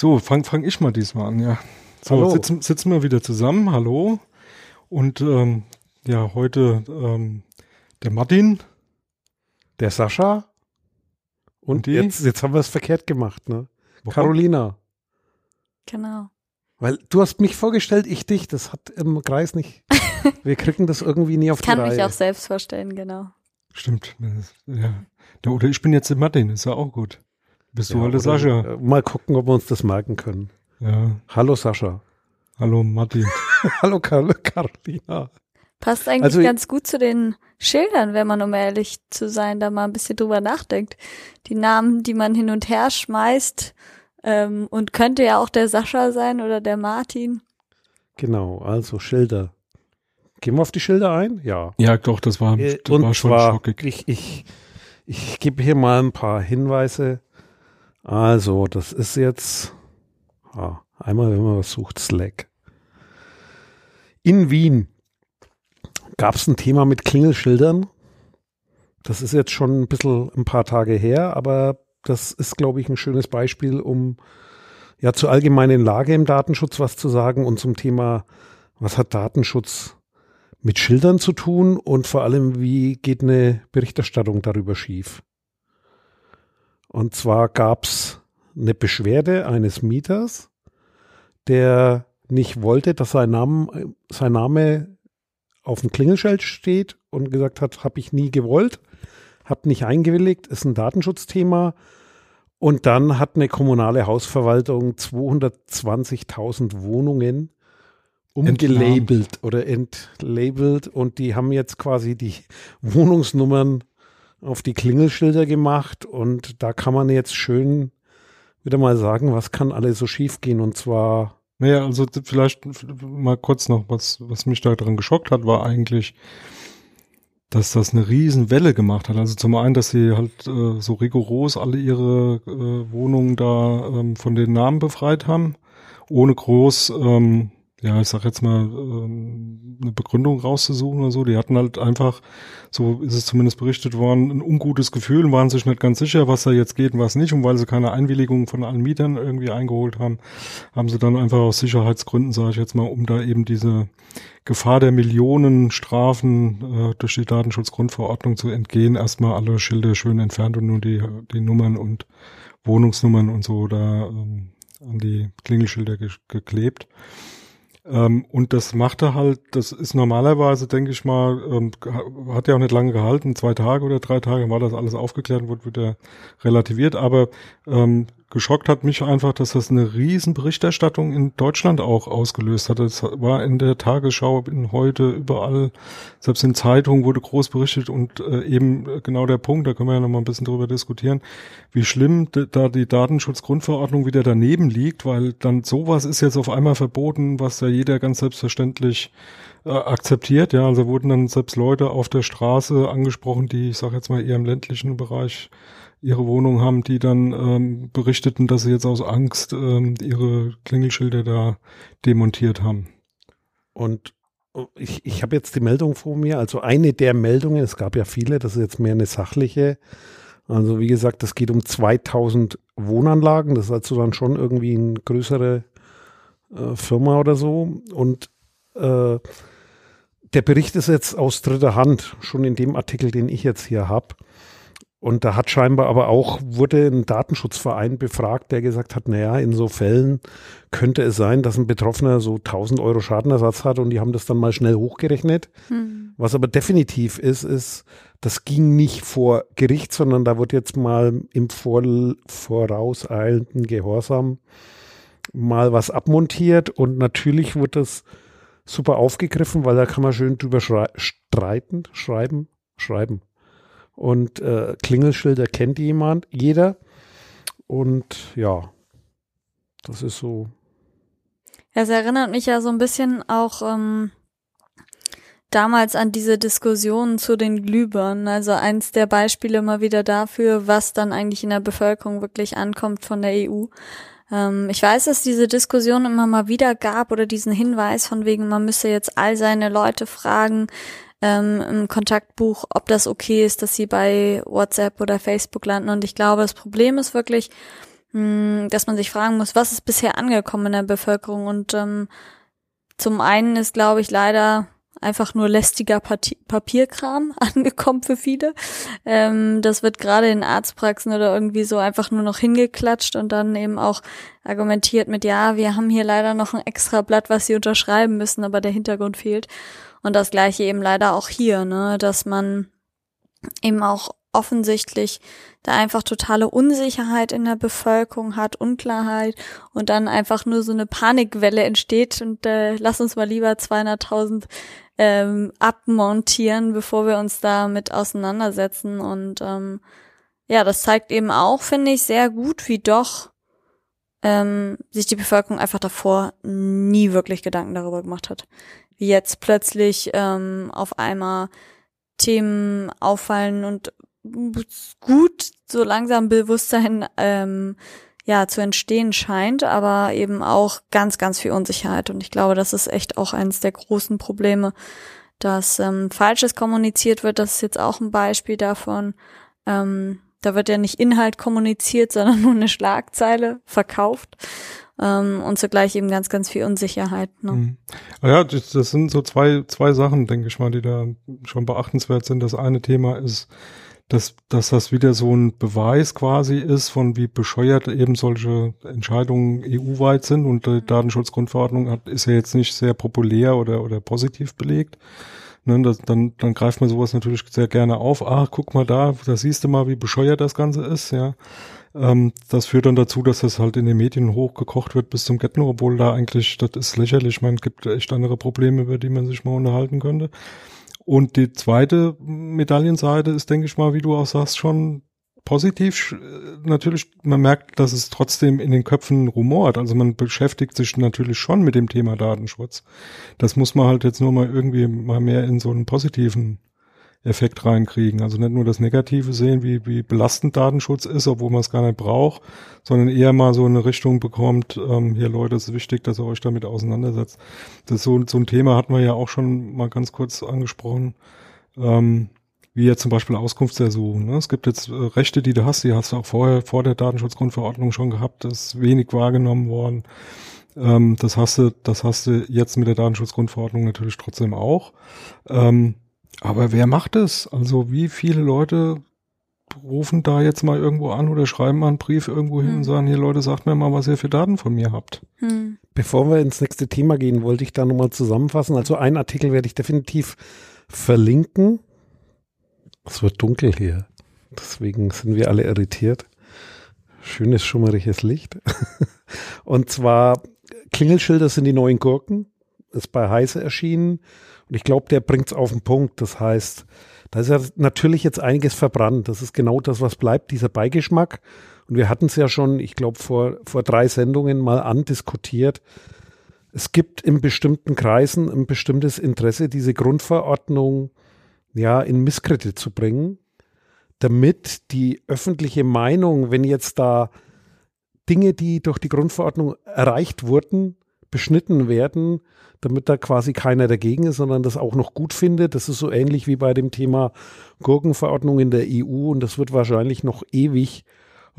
So, fang, fang ich mal diesmal an, ja. So, Hallo. sitzen, sitzen wir wieder zusammen, hallo. Und ähm, ja, heute ähm, der Martin. Der Sascha. Und, Und die? jetzt, jetzt haben wir es verkehrt gemacht, ne? Warum? Carolina. Genau. Weil du hast mich vorgestellt, ich dich. Das hat im Kreis nicht. Wir kriegen das irgendwie nie auf Ich kann die mich Reihe. auch selbst vorstellen, genau. Stimmt. Ja. Der, oder ich bin jetzt der Martin, ist ja auch gut. Bist du Ja, der oder, Sascha. äh, Mal gucken, ob wir uns das merken können. Ja. Hallo Sascha. Hallo Martin. Hallo Kar Carolina. Passt eigentlich Also- ganz gut zu den Schildern, wenn man, um ehrlich zu sein, da mal ein bisschen drüber nachdenkt. Die Namen, die man hin und her schmeißt, ähm, und könnte ja auch der Sascha sein oder der Martin. Genau, also Schilder. Gehen wir auf die Schilder ein? Ja. Ja, doch, das war, Äh, das und war schon zwar, schockig. ich, ich, ich gebe hier mal ein paar Hinweise. Also, das ist jetzt ah, einmal, wenn man was sucht, Slack. In Wien gab es ein Thema mit Klingelschildern. Das ist jetzt schon ein bisschen ein paar Tage her, aber das ist, glaube ich, ein schönes Beispiel, um ja zur allgemeinen Lage im Datenschutz was zu sagen und zum Thema, was hat Datenschutz mit Schildern zu tun und vor allem, wie geht eine Berichterstattung darüber schief? Und zwar gab es eine Beschwerde eines Mieters, der nicht wollte, dass sein Name, sein Name auf dem Klingelschild steht und gesagt hat, habe ich nie gewollt, habe nicht eingewilligt, ist ein Datenschutzthema. Und dann hat eine kommunale Hausverwaltung 220.000 Wohnungen umgelabelt oder entlabelt und die haben jetzt quasi die Wohnungsnummern auf die Klingelschilder gemacht und da kann man jetzt schön wieder mal sagen, was kann alles so schief gehen und zwar Naja, also vielleicht mal kurz noch, was, was mich da dran geschockt hat, war eigentlich, dass das eine riesen Welle gemacht hat. Also zum einen, dass sie halt äh, so rigoros alle ihre äh, Wohnungen da ähm, von den Namen befreit haben, ohne groß, ähm, ja, ich sag jetzt mal, ähm, eine Begründung rauszusuchen oder so. Die hatten halt einfach, so ist es zumindest berichtet worden, ein ungutes Gefühl und waren sich nicht ganz sicher, was da jetzt geht und was nicht. Und weil sie keine Einwilligung von allen Mietern irgendwie eingeholt haben, haben sie dann einfach aus Sicherheitsgründen, sage ich jetzt mal, um da eben diese Gefahr der Millionen Strafen äh, durch die Datenschutzgrundverordnung zu entgehen, erstmal alle Schilder schön entfernt und nur die, die Nummern und Wohnungsnummern und so da ähm, an die Klingelschilder ge geklebt. Ähm, und das machte halt, das ist normalerweise, denke ich mal, ähm, hat ja auch nicht lange gehalten, zwei Tage oder drei Tage war das alles aufgeklärt und wurde wieder relativiert, aber ähm, geschockt hat mich einfach, dass das eine riesen Berichterstattung in Deutschland auch ausgelöst hat. Es war in der Tagesschau, in heute, überall, selbst in Zeitungen wurde groß berichtet und äh, eben genau der Punkt, da können wir ja noch mal ein bisschen drüber diskutieren, wie schlimm da die Datenschutzgrundverordnung wieder daneben liegt, weil dann sowas ist jetzt auf einmal verboten, was ja jeder ganz selbstverständlich äh, akzeptiert. Ja, also wurden dann selbst Leute auf der Straße angesprochen, die, ich sage jetzt mal eher im ländlichen Bereich ihre Wohnung haben, die dann ähm, berichteten, dass sie jetzt aus Angst ähm, ihre Klingelschilder da demontiert haben. Und ich, ich habe jetzt die Meldung vor mir, also eine der Meldungen, es gab ja viele, das ist jetzt mehr eine sachliche. Also wie gesagt, es geht um 2000 Wohnanlagen, das ist also dann schon irgendwie eine größere äh, Firma oder so. Und äh, der Bericht ist jetzt aus dritter Hand, schon in dem Artikel, den ich jetzt hier habe. Und da hat scheinbar aber auch, wurde ein Datenschutzverein befragt, der gesagt hat, naja, in so Fällen könnte es sein, dass ein Betroffener so 1000 Euro Schadenersatz hat und die haben das dann mal schnell hochgerechnet. Hm. Was aber definitiv ist, ist, das ging nicht vor Gericht, sondern da wird jetzt mal im vor, vorauseilenden Gehorsam mal was abmontiert und natürlich wird das super aufgegriffen, weil da kann man schön drüber schrei streiten, schreiben, schreiben. Und äh, Klingelschilder kennt jemand, jeder. Und ja, das ist so. Es erinnert mich ja so ein bisschen auch ähm, damals an diese Diskussionen zu den Glühbirnen. Also eins der Beispiele mal wieder dafür, was dann eigentlich in der Bevölkerung wirklich ankommt von der EU. Ähm, ich weiß, dass diese Diskussion immer mal wieder gab oder diesen Hinweis von wegen, man müsse jetzt all seine Leute fragen ähm, im Kontaktbuch, ob das okay ist, dass sie bei WhatsApp oder Facebook landen. Und ich glaube, das Problem ist wirklich, mh, dass man sich fragen muss, was ist bisher angekommen in der Bevölkerung? Und ähm, zum einen ist, glaube ich, leider einfach nur lästiger Parti Papierkram angekommen für viele. Ähm, das wird gerade in Arztpraxen oder irgendwie so einfach nur noch hingeklatscht und dann eben auch argumentiert mit, ja, wir haben hier leider noch ein extra Blatt, was sie unterschreiben müssen, aber der Hintergrund fehlt. Und das gleiche eben leider auch hier, ne, dass man eben auch offensichtlich da einfach totale Unsicherheit in der Bevölkerung hat, Unklarheit und dann einfach nur so eine Panikwelle entsteht. Und äh, lass uns mal lieber 200.000 ähm, abmontieren, bevor wir uns damit auseinandersetzen. Und ähm, ja, das zeigt eben auch, finde ich, sehr gut, wie doch ähm, sich die Bevölkerung einfach davor nie wirklich Gedanken darüber gemacht hat. Wie jetzt plötzlich ähm, auf einmal Themen auffallen und gut so langsam Bewusstsein ähm, ja zu entstehen scheint, aber eben auch ganz, ganz viel Unsicherheit. Und ich glaube, das ist echt auch eines der großen Probleme, dass ähm, Falsches kommuniziert wird. Das ist jetzt auch ein Beispiel davon. Ähm, da wird ja nicht Inhalt kommuniziert, sondern nur eine Schlagzeile verkauft ähm, und zugleich eben ganz, ganz viel Unsicherheit. Ne? Mhm. Ja, das, das sind so zwei, zwei Sachen, denke ich mal, die da schon beachtenswert sind. Das eine Thema ist, dass, dass das wieder so ein Beweis quasi ist, von wie bescheuert eben solche Entscheidungen EU-weit sind und die mhm. Datenschutzgrundverordnung hat, ist ja jetzt nicht sehr populär oder, oder positiv belegt. Ne, das, dann, dann greift man sowas natürlich sehr gerne auf. Ach, guck mal da, da siehst du mal, wie bescheuert das Ganze ist, ja. Ähm, das führt dann dazu, dass das halt in den Medien hochgekocht wird bis zum Ketten, obwohl da eigentlich, das ist lächerlich, man gibt echt andere Probleme, über die man sich mal unterhalten könnte. Und die zweite Medaillenseite ist, denke ich mal, wie du auch sagst, schon positiv. Natürlich, man merkt, dass es trotzdem in den Köpfen rumort. Also man beschäftigt sich natürlich schon mit dem Thema Datenschutz. Das muss man halt jetzt nur mal irgendwie mal mehr in so einen positiven Effekt reinkriegen. Also nicht nur das Negative sehen, wie, wie belastend Datenschutz ist, obwohl man es gar nicht braucht, sondern eher mal so eine Richtung bekommt, ähm, hier Leute, es ist wichtig, dass ihr euch damit auseinandersetzt. Das so, so ein Thema hatten wir ja auch schon mal ganz kurz angesprochen, ähm, wie jetzt zum Beispiel Auskunftsersuchen. Ne? Es gibt jetzt äh, Rechte, die du hast, die hast du auch vorher, vor der Datenschutzgrundverordnung schon gehabt, das ist wenig wahrgenommen worden. Ähm, das hast du, das hast du jetzt mit der Datenschutzgrundverordnung natürlich trotzdem auch. Ähm, aber wer macht es? Also wie viele Leute rufen da jetzt mal irgendwo an oder schreiben mal einen Brief irgendwo hin hm. und sagen, hier Leute, sagt mir mal, was ihr für Daten von mir habt. Hm. Bevor wir ins nächste Thema gehen, wollte ich da nochmal zusammenfassen. Also einen Artikel werde ich definitiv verlinken. Es wird dunkel hier. Deswegen sind wir alle irritiert. Schönes, schummeriges Licht. und zwar Klingelschilder sind die neuen Gurken. Ist bei Heise erschienen. Und ich glaube, der bringt es auf den Punkt. Das heißt, da ist ja natürlich jetzt einiges verbrannt. Das ist genau das, was bleibt, dieser Beigeschmack. Und wir hatten es ja schon, ich glaube, vor, vor drei Sendungen mal andiskutiert. Es gibt in bestimmten Kreisen ein bestimmtes Interesse, diese Grundverordnung ja in Misskredit zu bringen, damit die öffentliche Meinung, wenn jetzt da Dinge, die durch die Grundverordnung erreicht wurden, beschnitten werden, damit da quasi keiner dagegen ist, sondern das auch noch gut findet. Das ist so ähnlich wie bei dem Thema Gurkenverordnung in der EU und das wird wahrscheinlich noch ewig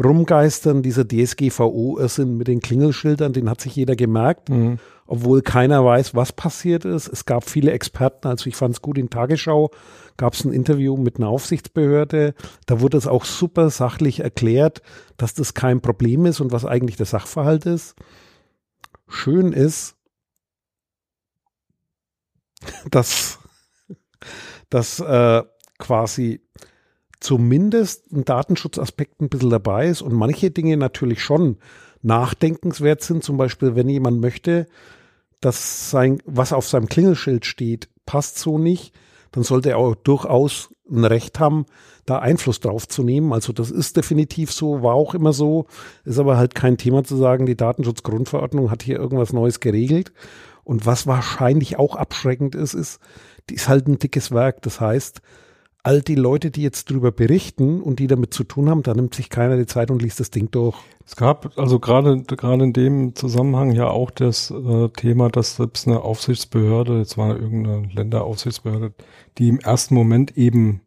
rumgeistern. Dieser DSGVO-Irrsinn mit den Klingelschildern, den hat sich jeder gemerkt, mhm. obwohl keiner weiß, was passiert ist. Es gab viele Experten, also ich fand es gut in Tagesschau, gab es ein Interview mit einer Aufsichtsbehörde. Da wurde es auch super sachlich erklärt, dass das kein Problem ist und was eigentlich der Sachverhalt ist. Schön ist, dass, dass äh, quasi zumindest ein Datenschutzaspekt ein bisschen dabei ist und manche Dinge natürlich schon nachdenkenswert sind. Zum Beispiel, wenn jemand möchte, dass sein, was auf seinem Klingelschild steht, passt so nicht, dann sollte er auch durchaus ein Recht haben, da Einfluss drauf zu nehmen. Also das ist definitiv so, war auch immer so, ist aber halt kein Thema zu sagen, die Datenschutzgrundverordnung hat hier irgendwas Neues geregelt. Und was wahrscheinlich auch abschreckend ist, ist, die ist halt ein dickes Werk. Das heißt, all die Leute, die jetzt darüber berichten und die damit zu tun haben, da nimmt sich keiner die Zeit und liest das Ding durch. Es gab also gerade gerade in dem Zusammenhang ja auch das äh, Thema, dass selbst eine Aufsichtsbehörde, jetzt war irgendeine Länderaufsichtsbehörde, die im ersten Moment eben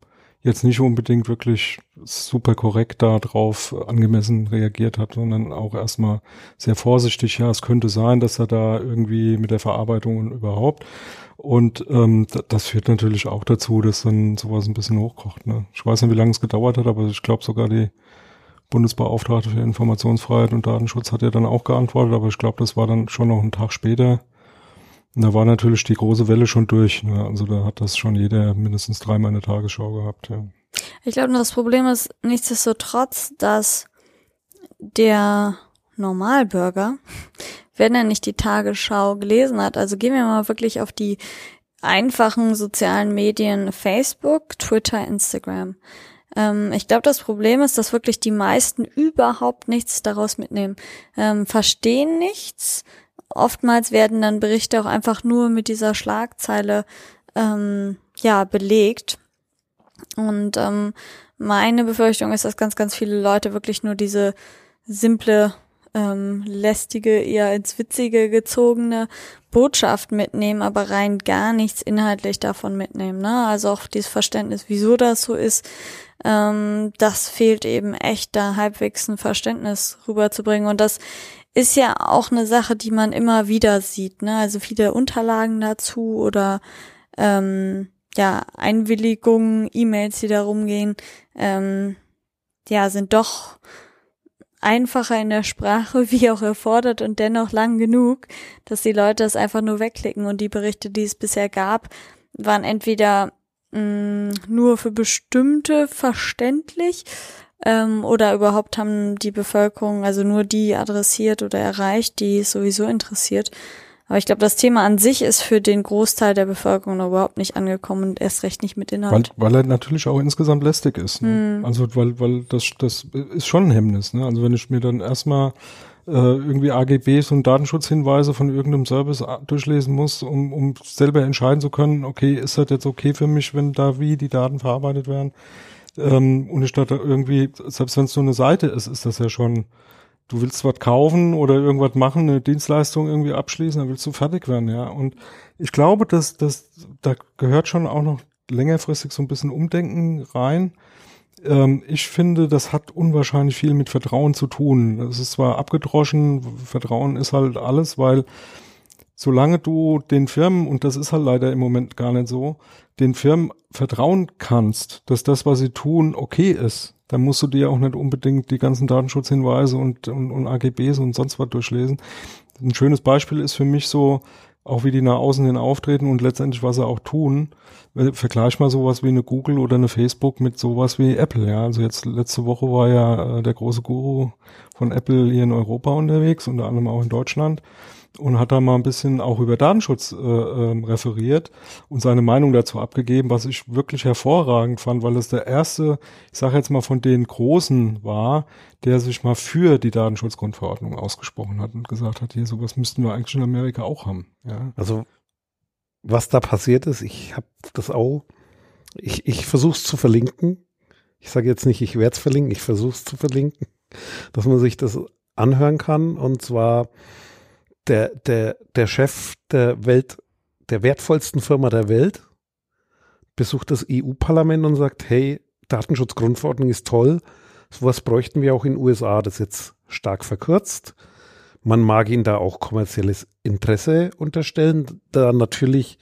jetzt nicht unbedingt wirklich super korrekt darauf angemessen reagiert hat, sondern auch erstmal sehr vorsichtig, ja, es könnte sein, dass er da irgendwie mit der Verarbeitung und überhaupt. Und ähm, das führt natürlich auch dazu, dass dann sowas ein bisschen hochkocht. Ne? Ich weiß nicht, wie lange es gedauert hat, aber ich glaube sogar die Bundesbeauftragte für Informationsfreiheit und Datenschutz hat ja dann auch geantwortet, aber ich glaube, das war dann schon noch einen Tag später. Und da war natürlich die große Welle schon durch. Ne? Also da hat das schon jeder mindestens dreimal in der Tagesschau gehabt. Ja. Ich glaube, das Problem ist nichtsdestotrotz, dass der Normalbürger, wenn er nicht die Tagesschau gelesen hat, also gehen wir mal wirklich auf die einfachen sozialen Medien Facebook, Twitter, Instagram. Ähm, ich glaube, das Problem ist, dass wirklich die meisten überhaupt nichts daraus mitnehmen, ähm, verstehen nichts, oftmals werden dann Berichte auch einfach nur mit dieser Schlagzeile ähm, ja belegt. Und ähm, meine Befürchtung ist, dass ganz, ganz viele Leute wirklich nur diese simple, ähm, lästige, eher ins Witzige gezogene Botschaft mitnehmen, aber rein gar nichts inhaltlich davon mitnehmen. Ne? Also auch dieses Verständnis, wieso das so ist, ähm, das fehlt eben echt, da halbwegs ein Verständnis rüberzubringen. Und das ist ja auch eine Sache, die man immer wieder sieht, ne? Also viele Unterlagen dazu oder ähm, ja, Einwilligungen, E-Mails, die da rumgehen, ähm, ja, sind doch einfacher in der Sprache, wie auch erfordert und dennoch lang genug, dass die Leute das einfach nur wegklicken und die Berichte, die es bisher gab, waren entweder mh, mm, nur für bestimmte verständlich ähm, oder überhaupt haben die Bevölkerung also nur die adressiert oder erreicht, die es sowieso interessiert. Aber ich glaube, das Thema an sich ist für den Großteil der Bevölkerung überhaupt nicht angekommen und erst recht nicht mit Inhalt. Weil, weil er natürlich auch insgesamt lästig ist. Ne? Mm. Also weil, weil das, das ist schon ein Hemmnis. Ne? Also wenn ich mir dann erstmal äh, irgendwie AGBs und Datenschutzhinweise von irgendeinem Service durchlesen muss, um, um selber entscheiden zu können, okay, ist das jetzt okay für mich, wenn da wie die Daten verarbeitet werden? Ähm, und statt irgendwie, selbst wenn es nur eine Seite ist, ist das ja schon, du willst was kaufen oder irgendwas machen, eine Dienstleistung irgendwie abschließen, dann willst du fertig werden, ja. Und ich glaube, dass, dass da gehört schon auch noch längerfristig so ein bisschen Umdenken rein. Ähm, ich finde, das hat unwahrscheinlich viel mit Vertrauen zu tun. Das ist zwar abgedroschen, Vertrauen ist halt alles, weil solange du den Firmen, und das ist halt leider im Moment gar nicht so, den Firmen vertrauen kannst, dass das, was sie tun, okay ist, dann musst du dir auch nicht unbedingt die ganzen Datenschutzhinweise und, und, und AGBs und sonst was durchlesen. Ein schönes Beispiel ist für mich so, auch wie die nach außen hin auftreten und letztendlich was sie auch tun. Vergleich mal sowas wie eine Google oder eine Facebook mit sowas wie Apple. Ja, also jetzt letzte Woche war ja äh, der große Guru von Apple hier in Europa unterwegs, unter anderem auch in Deutschland und hat da mal ein bisschen auch über Datenschutz äh, ähm, referiert und seine Meinung dazu abgegeben, was ich wirklich hervorragend fand, weil es der erste, ich sage jetzt mal von den Großen war, der sich mal für die Datenschutzgrundverordnung ausgesprochen hat und gesagt hat, hier sowas müssten wir eigentlich in Amerika auch haben. Ja. Also was da passiert ist, ich habe das auch, ich, ich versuche es zu verlinken. Ich sage jetzt nicht, ich werde es verlinken, ich versuche es zu verlinken, dass man sich das anhören kann. Und zwar der, der, der Chef der Welt, der wertvollsten Firma der Welt, besucht das EU-Parlament und sagt, hey, Datenschutzgrundverordnung ist toll. Sowas bräuchten wir auch in den USA. Das ist jetzt stark verkürzt. Man mag ihn da auch kommerzielles Interesse unterstellen, da natürlich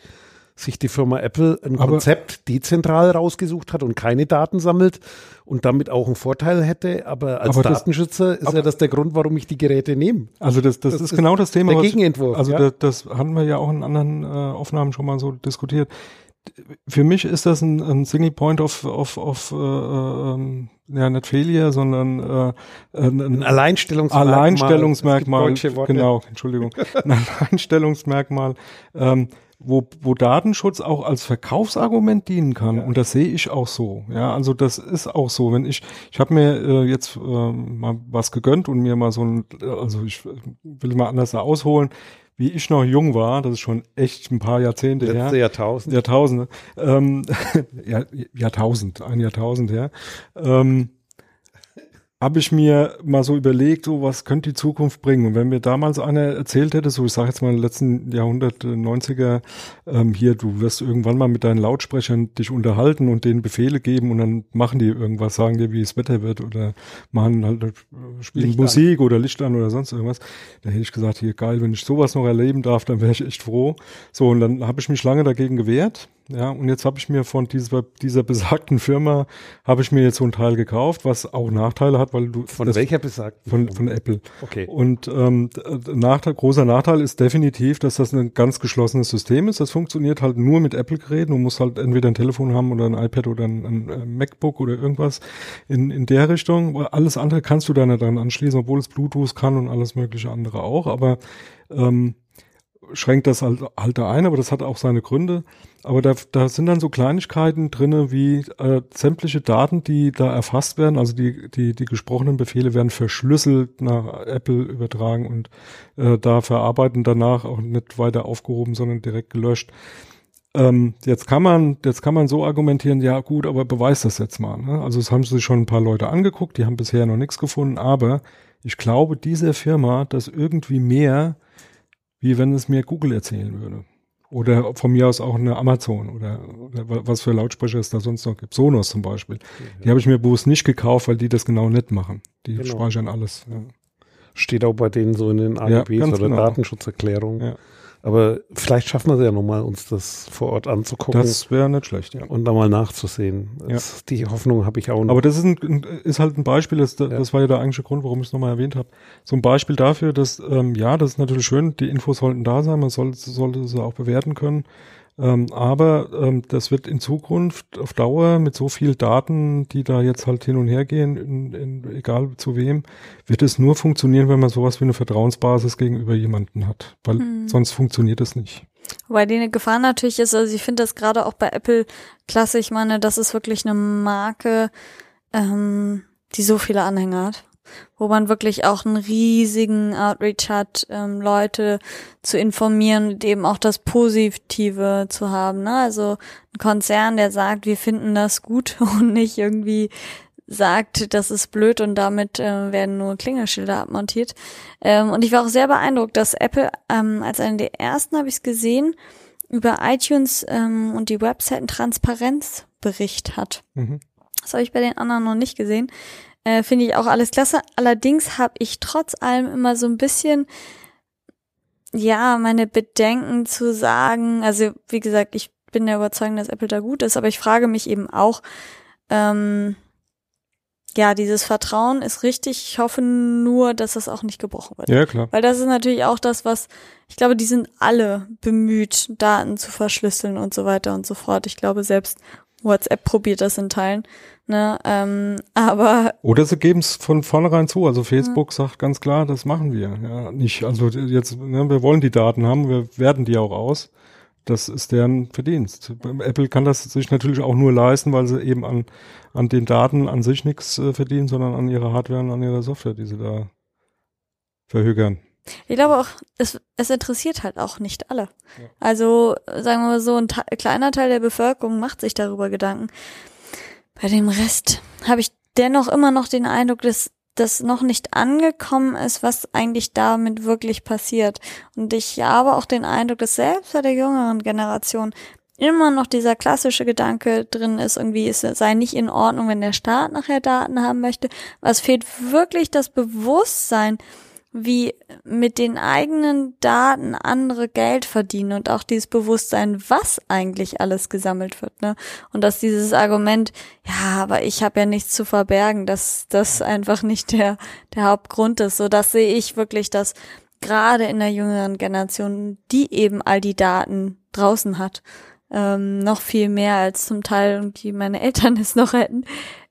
sich die Firma Apple ein Aber Konzept dezentral rausgesucht hat und keine Daten sammelt und damit auch einen Vorteil hätte. Aber als aber Datenschützer das, ist ja das der Grund, warum ich die Geräte nehme. Also das, das, das ist, ist, genau das Thema. Der Gegenentwurf. Also ja? das, das hatten wir ja auch in anderen äh, Aufnahmen schon mal so diskutiert. Für mich ist das ein, ein Single Point of, of, of äh, ähm, ja, nicht Failure, sondern äh, ein, ein Alleinstellungsmerkmal. Alleinstellungsmerkmal. Genau, Entschuldigung. ein Alleinstellungsmerkmal. Ähm, wo, wo Datenschutz auch als Verkaufsargument dienen kann. Ja. Und das sehe ich auch so. Ja, also das ist auch so. Wenn ich, ich habe mir äh, jetzt äh, mal was gegönnt und mir mal so ein, also ich will mal anders ausholen, wie ich noch jung war, das ist schon echt ein paar Jahrzehnte Letzte her. Jahrtausend. Jahrtausende. Ähm, ja, Jahrtausend, ein Jahrtausend her. Ähm, habe ich mir mal so überlegt, so was könnte die Zukunft bringen. Und wenn mir damals einer erzählt hätte, so ich sage jetzt mal im letzten Jahrhundert, 90er, ähm, hier, du wirst irgendwann mal mit deinen Lautsprechern dich unterhalten und denen Befehle geben und dann machen die irgendwas, sagen dir, wie es Wetter wird oder machen halt, äh, spielen Licht Musik oder Licht an oder sonst irgendwas. Da hätte ich gesagt, hier geil, wenn ich sowas noch erleben darf, dann wäre ich echt froh. So, und dann habe ich mich lange dagegen gewehrt. Ja, und jetzt habe ich mir von dieser, dieser besagten Firma, habe ich mir jetzt so ein Teil gekauft, was auch Nachteile hat, weil du Von das- welcher besagten? von, von Apple. Okay. Und ähm, Nachteil, großer Nachteil ist definitiv, dass das ein ganz geschlossenes System ist. Das funktioniert halt nur mit Apple-Geräten. Du musst halt entweder ein Telefon haben oder ein iPad oder ein, ein äh, MacBook oder irgendwas in, in der Richtung. Alles andere kannst du da nicht dran anschließen, obwohl es Bluetooth kann und alles mögliche andere auch. Aber ähm, schränkt das halt, halt da ein, aber das hat auch seine Gründe. Aber da, da sind dann so Kleinigkeiten drinne wie äh, sämtliche Daten, die da erfasst werden, also die, die, die gesprochenen Befehle werden verschlüsselt nach Apple übertragen und äh, da verarbeiten danach auch nicht weiter aufgehoben, sondern direkt gelöscht. Ähm, jetzt kann man, jetzt kann man so argumentieren, ja gut, aber beweis das jetzt mal. Ne? Also es haben sich schon ein paar Leute angeguckt, die haben bisher noch nichts gefunden, aber ich glaube dieser Firma das irgendwie mehr, wie wenn es mir Google erzählen würde. Oder von mir aus auch eine Amazon oder, oder wa- was für Lautsprecher es da sonst noch gibt. Sonos zum Beispiel. Die habe ich mir bewusst nicht gekauft, weil die das genau nicht machen. Die Genau. speichern alles. Ja. Steht auch bei denen so in den AGBs oder genau. Datenschutzerklärungen. Aber vielleicht schaffen wir es ja nochmal, uns das vor Ort anzugucken Das wäre nicht schlecht, ja. und da mal nachzusehen. Ja. Das, die Hoffnung habe ich auch noch. Aber das ist, ein, ein- ist halt ein Beispiel, das, das war ja der eigentliche Grund, warum ich es nochmal erwähnt habe. So ein Beispiel dafür, dass, ähm, ja, das ist natürlich schön, die Infos sollten da sein, man soll, sollte sie auch bewerten können. Ähm, aber ähm, das wird in Zukunft auf Dauer mit so viel Daten, die da jetzt halt hin und her gehen, in, in, egal zu wem, wird es nur funktionieren, wenn man sowas wie eine Vertrauensbasis gegenüber jemanden hat. Weil Hm. sonst funktioniert es nicht. Wobei die eine Gefahr natürlich ist, also ich finde das gerade auch bei Apple klasse, ich meine, das ist wirklich eine Marke, ähm, die so viele Anhänger hat, wo man wirklich auch einen riesigen Outreach hat, ähm, Leute zu informieren und eben auch das Positive zu haben. Ne? Also ein Konzern, der sagt, wir finden das gut und nicht irgendwie sagt, das ist blöd und damit äh, werden nur Klingelschilder abmontiert. Ähm, und ich war auch sehr beeindruckt, dass Apple ähm, als eine der ersten habe ich es gesehen über iTunes ähm, und die Website einen Transparenzbericht hat. Mhm. Das habe ich bei den anderen noch nicht gesehen. Äh, Finde ich auch alles klasse. Allerdings habe ich trotz allem immer so ein bisschen, ja, meine Bedenken zu sagen. Also wie gesagt, ich bin der Überzeugung, dass Apple da gut ist, aber ich frage mich eben auch, ähm, ja, dieses Vertrauen ist richtig. Ich hoffe nur, dass das auch nicht gebrochen wird. Ja, klar. Weil das ist natürlich auch das, was, ich glaube, die sind alle bemüht, Daten zu verschlüsseln und so weiter und so fort. Ich glaube, selbst WhatsApp probiert das in Teilen. Ne? Ähm, aber Oder sie geben es von vornherein zu. Also Facebook sagt ganz klar, das machen wir. Ja, nicht, also jetzt, ne, wir wollen die Daten haben, wir werten die auch aus. Das ist deren Verdienst. Apple kann das sich natürlich auch nur leisten, weil sie eben an, an den Daten an sich nichts äh, verdienen, sondern an ihrer Hardware und an ihrer Software, die sie da verhögern. ich glaube auch, es, es interessiert halt auch nicht alle. Also sagen wir mal so, ein kleiner Teil der Bevölkerung macht sich darüber Gedanken. Bei dem Rest habe ich dennoch immer noch den Eindruck, dass das noch nicht angekommen ist, was eigentlich damit wirklich passiert. Und ich habe auch den Eindruck, dass selbst bei der jüngeren Generation immer noch dieser klassische Gedanke drin ist, irgendwie es sei nicht in Ordnung, wenn der Staat nachher Daten haben möchte. Was fehlt wirklich das Bewusstsein, wie mit den eigenen Daten andere Geld verdienen und auch dieses Bewusstsein, was eigentlich alles gesammelt wird, ne? Und dass dieses Argument, ja, aber ich habe ja nichts zu verbergen, dass das einfach nicht der der Hauptgrund ist. So, das sehe ich wirklich, dass gerade in der jüngeren Generation, die eben all die Daten draußen hat, ähm, noch viel mehr als zum Teil irgendwie meine Eltern es noch hätten,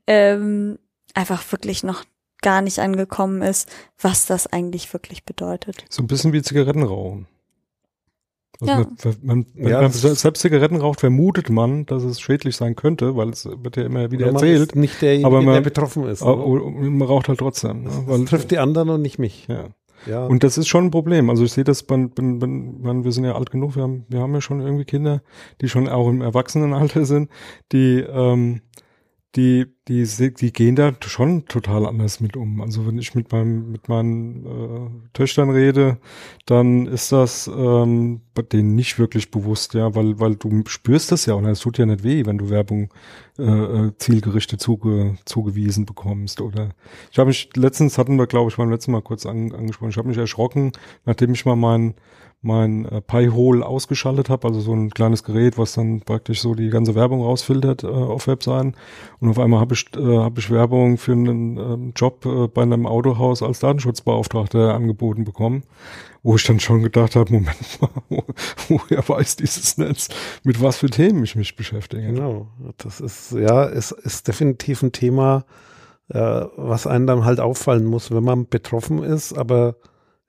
ähm, einfach wirklich noch gar nicht angekommen ist, was das eigentlich wirklich bedeutet. So ein bisschen wie Zigaretten rauchen. Also Ja. man, man, wenn Ja, man das- selbst Zigaretten raucht, vermutet man, dass es schädlich sein könnte, weil es wird ja immer wieder man erzählt. ist nicht derjenige, aber man- der betroffen ist. Aber ne? man raucht halt trotzdem. Ne? Weil, Das trifft die anderen und nicht mich. ja. Ja. Und das ist schon ein Problem. Also ich sehe das, bei, bei, bei, wir sind ja alt genug, wir haben, wir haben ja schon irgendwie Kinder, die schon auch im Erwachsenenalter sind, die, ähm, die die, die gehen da schon total anders mit um. Also wenn ich mit meinem, mit meinen äh, Töchtern rede, dann ist das ähm, bei denen nicht wirklich bewusst, ja, weil, weil du spürst das ja und es tut ja nicht weh, wenn du Werbung äh, äh zielgerichtet zuge, zugewiesen bekommst. Oder ich habe mich letztens hatten wir, glaube ich, beim letzten Mal kurz an, angesprochen, ich habe mich erschrocken, nachdem ich mal meinen mein äh, Pi-Hole ausgeschaltet habe, also so ein kleines Gerät, was dann praktisch so die ganze Werbung rausfiltert äh, auf Webseiten. Und auf einmal habe ich, äh, Werbung für einen ähm, Job äh, bei einem Autohaus als Datenschutzbeauftragter angeboten bekommen, wo ich dann schon gedacht habe, Moment mal, wo, woher weiß dieses Netz, mit was für Themen ich mich beschäftige. Genau, das ist, ja, ist, ist definitiv ein Thema, äh, was einem dann halt auffallen muss, wenn man betroffen ist, aber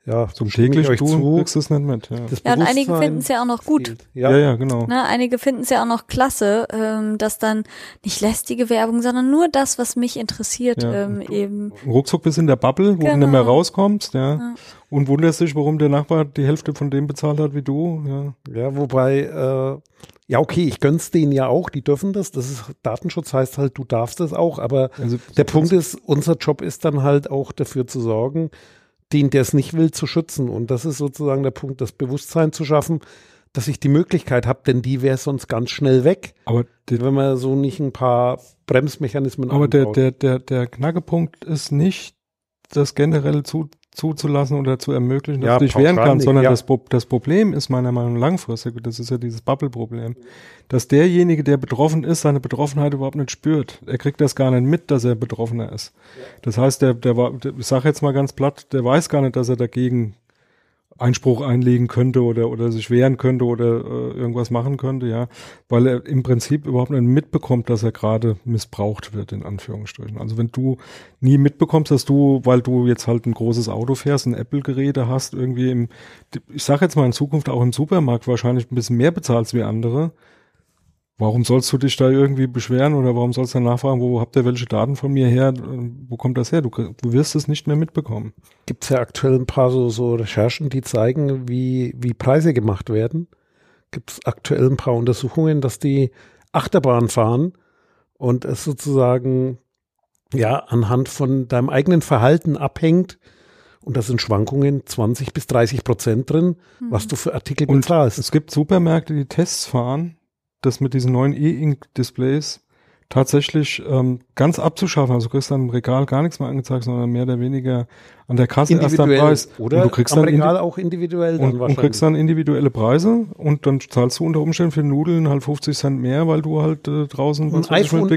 ja, zum täglich euch tun, zu. kriegst es nicht mit. Ja, ja und einige finden es ja auch noch gut. Ja, ja, ja genau. Ne, einige finden es ja auch noch klasse, ähm, dass dann nicht lästige Werbung, sondern nur das, was mich interessiert, ja. ähm, eben. Ruckzuck bis in der Bubble, wo genau. du nicht mehr rauskommst, ja. ja. Und wunderst dich, warum der Nachbar die Hälfte von dem bezahlt hat wie du, ja. Ja, wobei, äh, ja, okay, ich gönn's denen ja auch, die dürfen das. Das ist Datenschutz heißt halt, du darfst das auch, aber also, der Punkt ist, unser Job ist dann halt auch dafür zu sorgen, den, der es nicht will, zu schützen. Und das ist sozusagen der Punkt, das Bewusstsein zu schaffen, dass ich die Möglichkeit habe, denn die wäre sonst ganz schnell weg. Aber wenn man so nicht ein paar Bremsmechanismen Aber der, der, der, der Knackepunkt ist nicht das generell zu, zuzulassen oder zu ermöglichen, dass ja, du dich wehren kannst, sondern ja. das, das Problem ist meiner Meinung nach langfristig, das ist ja dieses Bubble-Problem, dass derjenige, der betroffen ist, seine Betroffenheit überhaupt nicht spürt. Er kriegt das gar nicht mit, dass er Betroffener ist. Das heißt, der, der war, ich sage jetzt mal ganz platt, der weiß gar nicht, dass er dagegen Einspruch einlegen könnte oder, oder sich wehren könnte oder äh, irgendwas machen könnte, ja, weil er im Prinzip überhaupt nicht mitbekommt, dass er gerade missbraucht wird, in Anführungsstrichen. Also wenn du nie mitbekommst, dass du, weil du jetzt halt ein großes Auto fährst, ein Apple-Geräte hast, irgendwie im, ich sag jetzt mal in Zukunft auch im Supermarkt wahrscheinlich ein bisschen mehr bezahlst wie andere, Warum sollst du dich da irgendwie beschweren oder warum sollst du dann nachfragen, wo habt ihr welche Daten von mir her? Wo kommt das her? Du, du wirst es nicht mehr mitbekommen. Gibt es ja aktuell ein paar so, so Recherchen, die zeigen, wie, wie Preise gemacht werden. Gibt es aktuell ein paar Untersuchungen, dass die Achterbahn fahren und es sozusagen ja anhand von deinem eigenen Verhalten abhängt, und da sind Schwankungen 20 bis 30 Prozent drin, was du für Artikel und bezahlst. Es gibt Supermärkte, die Tests fahren, das mit diesen neuen E-Ink-Displays tatsächlich ähm, ganz abzuschaffen. Also du kriegst dann im Regal gar nichts mehr angezeigt, sondern mehr oder weniger an der Kasse erst dann Preis. Oder und du kriegst dann Regal auch individuell dann und, und kriegst dann individuelle Preise und dann zahlst du unter Umständen für Nudeln halt 50 Cent mehr, weil du halt äh, draußen mit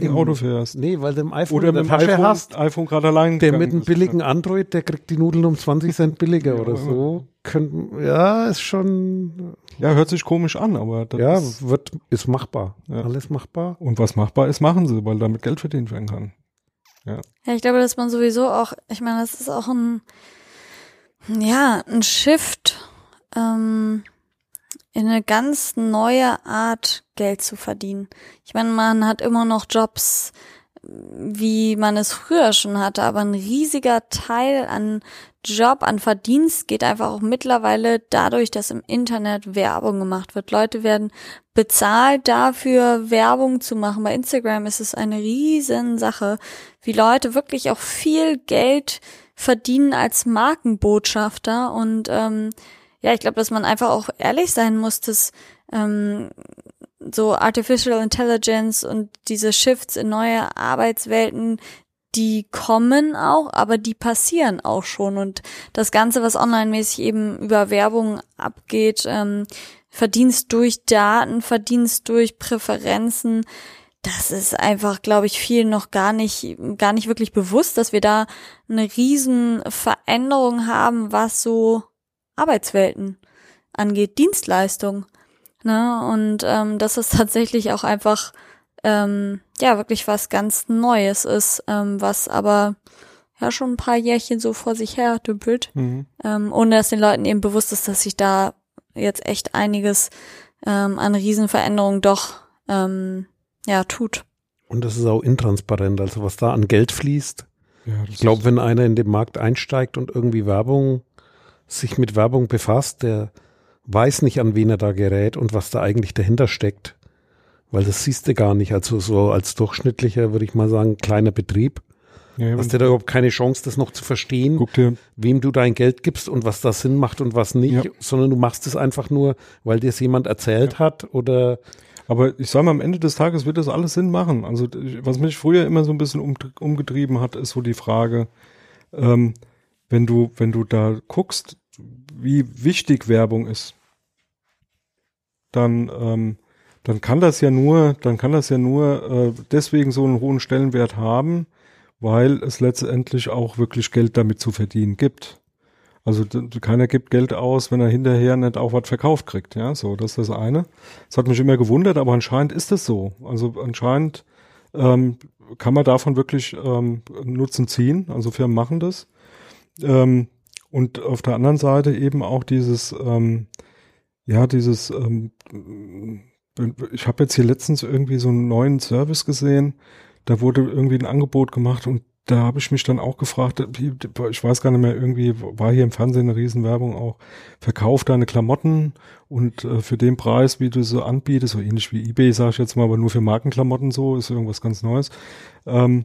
dem Auto fährst. Nee, weil du im iPhone oder der Tasche iPhone, hast, iPhone gerade allein der mit einem billigen Android, der kriegt die Nudeln um 20 Cent billiger oder so. Können, ja, ist schon ja, hört sich komisch an, aber das ja, ist, wird, ist machbar. Ja. Alles machbar. Und was machbar ist, machen sie, weil damit Geld verdient werden kann. Ja. ja, ich glaube, dass man sowieso auch, ich meine, das ist auch ein, ja, ein Shift ähm, in eine ganz neue Art, Geld zu verdienen. Ich meine, man hat immer noch Jobs, wie man es früher schon hatte, aber ein riesiger Teil an Job, an Verdienst geht einfach auch mittlerweile dadurch, dass im Internet Werbung gemacht wird. Leute werden bezahlt dafür, Werbung zu machen. Bei Instagram ist es eine riesen Sache, wie Leute wirklich auch viel Geld verdienen als Markenbotschafter. Und ähm, ja, ich glaube, dass man einfach auch ehrlich sein muss, dass ähm, so Artificial Intelligence und diese Shifts in neue Arbeitswelten, die kommen auch, aber die passieren auch schon. Und das Ganze, was online-mäßig eben über Werbung abgeht, ähm, Verdienst durch Daten, Verdienst durch Präferenzen, das ist einfach, glaube ich, viel noch gar nicht, gar nicht wirklich bewusst, dass wir da eine riesen Veränderung haben, was so Arbeitswelten angeht, Dienstleistung. Ne? Und ähm, dass es tatsächlich auch einfach ähm, ja wirklich was ganz Neues ist, ähm, was aber ja schon ein paar Jährchen so vor sich her dümpelt, mhm. ähm, ohne dass den Leuten eben bewusst ist, dass sich da jetzt echt einiges ähm, an Riesenveränderungen doch ähm, ja tut. Und das ist auch intransparent, also was da an Geld fließt. Ja, ich glaube, wenn einer in den Markt einsteigt und irgendwie Werbung sich mit Werbung befasst, der weiß nicht, an wen er da gerät und was da eigentlich dahinter steckt Weil das siehst du gar nicht. Also so als durchschnittlicher, würde ich mal sagen, kleiner Betrieb. Ja, Hast du da überhaupt keine Chance, das noch zu verstehen, guck dir, wem du dein Geld gibst und was da Sinn macht und was nicht, Ja. sondern du machst es einfach nur, weil dir es jemand erzählt hat oder aber ich sag mal, am Ende des Tages wird das alles Sinn machen. Also was mich früher immer so ein bisschen um, umgetrieben hat, ist so die Frage, ähm, wenn du, wenn du da guckst, wie wichtig Werbung ist, dann, ähm, dann kann das ja nur, dann kann das ja nur äh, deswegen so einen hohen Stellenwert haben, weil es letztendlich auch wirklich Geld damit zu verdienen gibt. Also keiner gibt Geld aus, wenn er hinterher nicht auch was verkauft kriegt. Ja, so, das ist das eine. Das hat mich immer gewundert, aber anscheinend ist es so. Also anscheinend ähm, kann man davon wirklich ähm, Nutzen ziehen. Also Firmen machen das. Ähm, und auf der anderen Seite eben auch dieses, ähm, ja, dieses, ähm, ich habe jetzt hier letztens irgendwie so einen neuen Service gesehen, da wurde irgendwie ein Angebot gemacht und da habe ich mich dann auch gefragt, ich weiß gar nicht mehr, irgendwie war hier im Fernsehen eine Riesenwerbung auch, verkauf deine Klamotten und äh, für den Preis, wie du sie anbietest, so ähnlich wie Ebay, sage ich jetzt mal, aber nur für Markenklamotten so, ist irgendwas ganz Neues. Ähm,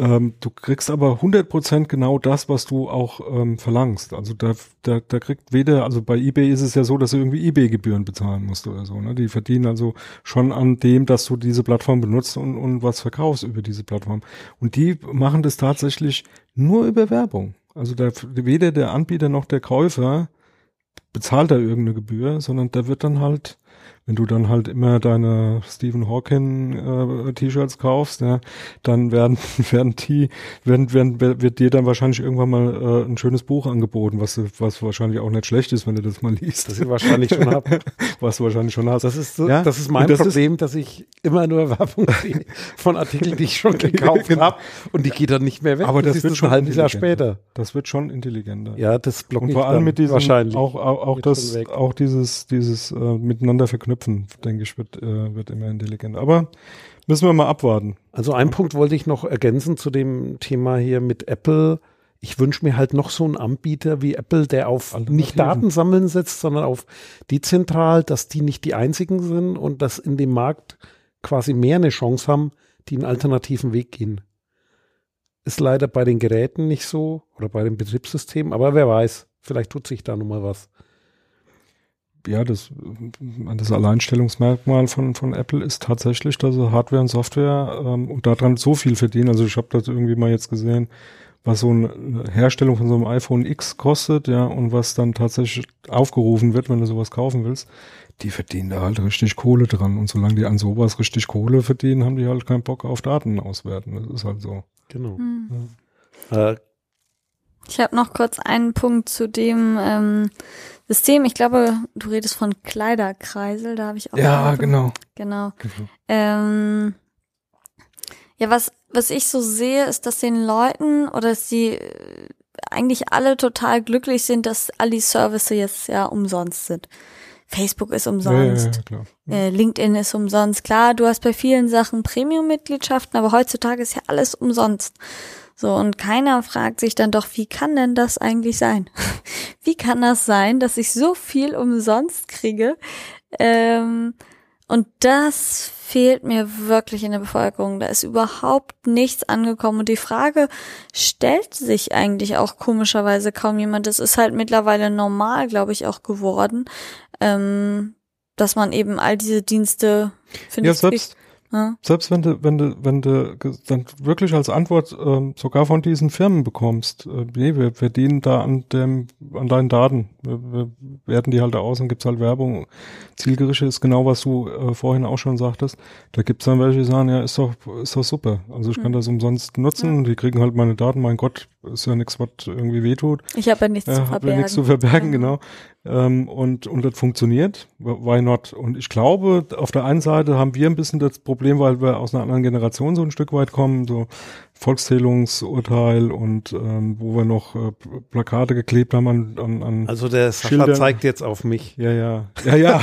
ähm, du kriegst aber 100% genau das, was du auch ähm, verlangst. Also da, da, da kriegt weder, also bei eBay ist es ja so, dass du irgendwie eBay-Gebühren bezahlen musst oder so. Ne? Die verdienen also schon an dem, dass du diese Plattform benutzt und, und was verkaufst über diese Plattform. Und die machen das tatsächlich nur über Werbung. Also da, weder der Anbieter noch der Käufer bezahlt da irgendeine Gebühr, sondern da wird dann halt wenn du dann halt immer deine Stephen Hawking äh, T-Shirts kaufst, ja, dann werden werden die werden, werden wird dir dann wahrscheinlich irgendwann mal äh, ein schönes Buch angeboten, was was wahrscheinlich auch nicht schlecht ist, wenn du das mal liest. das ich wahrscheinlich schon habe. was du wahrscheinlich schon hast. Das ist so, Ja, das ist mein das Problem, dass ich immer nur Werbung sehe von Artikeln, die ich schon gekauft habe und die geht dann nicht mehr weg. Aber das siehst wird schon ein halbes Jahr später. Das wird schon intelligenter. Ja, das blockt Und vor allem mit diesem wahrscheinlich. auch auch, auch das auch dieses dieses äh, miteinander verknüpfen, denke ich, wird äh, wird immer intelligenter. Aber müssen wir mal abwarten. Also einen Punkt wollte ich noch ergänzen zu dem Thema hier mit Apple. Ich wünsche mir halt noch so einen Anbieter wie Apple, der auf nicht Daten sammeln setzt, sondern auf dezentral, dass die nicht die einzigen sind und dass in dem Markt quasi mehr eine Chance haben, die einen alternativen Weg gehen. Ist leider bei den Geräten nicht so oder bei dem Betriebssystem, aber wer weiß, vielleicht tut sich da nochmal was. Ja, das, das Alleinstellungsmerkmal von, von Apple ist tatsächlich, dass sie Hardware und Software ähm, und daran so viel verdienen. Also ich habe das irgendwie mal jetzt gesehen, was so eine Herstellung von so einem iPhone X kostet, ja, und was dann tatsächlich aufgerufen wird, wenn du sowas kaufen willst. Die verdienen da halt richtig Kohle dran. Und solange die an sowas richtig Kohle verdienen, haben die halt keinen Bock auf Daten auswerten. Das ist halt so. Genau. Hm. Äh, Ich habe noch kurz einen Punkt zu dem ähm, System. Ich glaube, du redest von Kleiderkreisel, da habe ich auch. Ja, genau. Genau. genau. Ähm, ja, was, was ich so sehe, ist, dass den Leuten oder dass die äh, eigentlich alle total glücklich sind, dass all die Services jetzt ja umsonst sind. Facebook ist Ja, ja, umsonst. ja, klar. Äh, LinkedIn ist umsonst. Klar, du hast bei vielen Sachen Premium-Mitgliedschaften, aber heutzutage ist ja alles umsonst. So, und keiner fragt sich dann doch, wie kann denn das eigentlich sein? wie kann das sein, dass ich so viel umsonst kriege? Ähm, und das fehlt mir wirklich in der Bevölkerung. Da ist überhaupt nichts angekommen. Und die Frage stellt sich eigentlich auch komischerweise kaum jemand. Das ist halt mittlerweile normal, glaube ich, auch geworden, ähm, dass man eben all diese Dienste finde Ja, selbst, ja. selbst wenn du, wenn du, wenn du dann wirklich als Antwort ähm, sogar von diesen Firmen bekommst, äh, nee, wir verdienen da an dem, an deinen Daten. Wir, wir werten die halt aus und gibt's halt Werbung. Zielgerichtet ist genau, was du äh, vorhin auch schon sagtest. Da gibt's dann welche, die sagen, ja, ist doch, ist doch super. Also ich kann Mhm. das umsonst nutzen, die kriegen halt meine Daten, mein Gott, ist ja nichts, was irgendwie wehtut. Ich habe ja nichts zu Ja, hab ja verbergen. nichts zu verbergen, Ja. genau. Ähm, und, und das funktioniert. Why not? Und ich glaube, auf der einen Seite haben wir ein bisschen das Problem, weil wir aus einer anderen Generation so ein Stück weit kommen, so Volkszählungsurteil und ähm, wo wir noch äh, Plakate geklebt haben an, an, an also der Sascha Schildern. zeigt jetzt auf mich. ja, ja, ja, ja,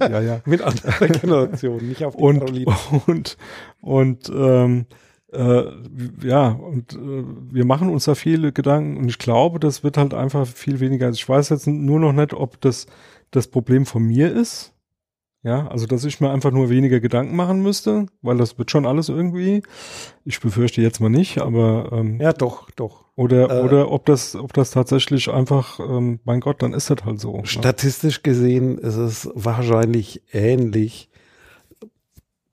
ja, ja. Mit anderer Generation, nicht auf die Und, Caroline. und, und ähm, äh, ja, und äh, wir machen uns da viele Gedanken und ich glaube, das wird halt einfach viel weniger. Also ich weiß jetzt nur noch nicht, ob das das Problem von mir ist. Ja, also dass ich mir einfach nur weniger Gedanken machen müsste, weil das wird schon alles irgendwie. Ich befürchte jetzt mal nicht, aber ähm, Ja, doch, doch. oder äh, oder ob das ob das tatsächlich einfach, ähm, mein Gott, dann ist das halt so. ne? Statistisch gesehen ist es wahrscheinlich ähnlich,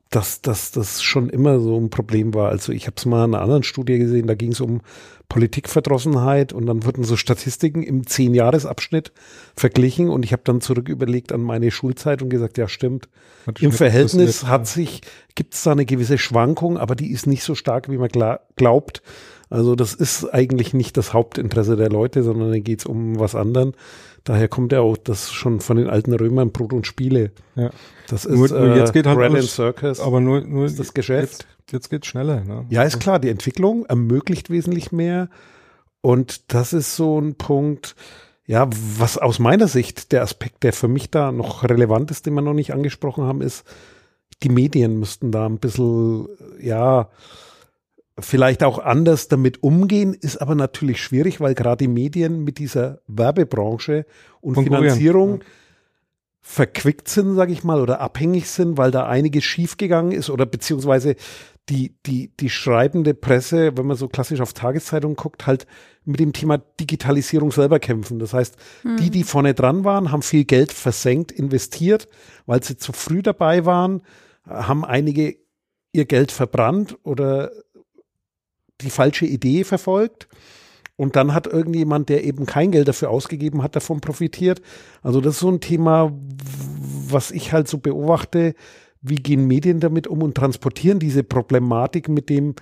dass, dass das schon immer so ein Problem war. Also ich habe es mal in einer anderen Studie gesehen, da ging es um Politikverdrossenheit und dann wurden so Statistiken im Zehn-Jahres-Abschnitt verglichen und ich habe dann zurück überlegt an meine Schulzeit und gesagt, ja stimmt, Hat im Verhältnis hat sich, gibt es da eine gewisse Schwankung, aber die ist nicht so stark, wie man gla glaubt. Also das ist eigentlich nicht das Hauptinteresse der Leute, sondern da geht es um was anderen. Daher kommt ja auch das schon von den alten Römern Brot und Spiele. Ja. Das ist Nur- nur jetzt geht halt Bread alles- Circus. Aber nur nur ist das Geschäft. Jetzt, jetzt geht's schneller, ne? Ja, ist klar, die Entwicklung ermöglicht wesentlich mehr. Und das ist so ein Punkt, ja, was aus meiner Sicht der Aspekt, der für mich da noch relevant ist, den wir noch nicht angesprochen haben, ist, die Medien müssten da ein bisschen, ja, vielleicht auch anders damit umgehen, ist aber natürlich schwierig, weil gerade die Medien mit dieser Werbebranche und Finanzierung ja. verquickt sind, sage ich mal, oder abhängig sind, weil da einiges schiefgegangen ist oder beziehungsweise die, die, die schreibende Presse, wenn man so klassisch auf Tageszeitungen guckt, halt mit dem Thema Digitalisierung selber kämpfen. Das heißt, die, die vorne dran waren, haben viel Geld versenkt, investiert, weil sie zu früh dabei waren, haben einige ihr Geld verbrannt oder die falsche Idee verfolgt. Und dann hat irgendjemand, der eben kein Geld dafür ausgegeben hat, davon profitiert. Also das ist so ein Thema, was ich halt so beobachte. Wie gehen Medien damit um und transportieren diese Problematik mit dem,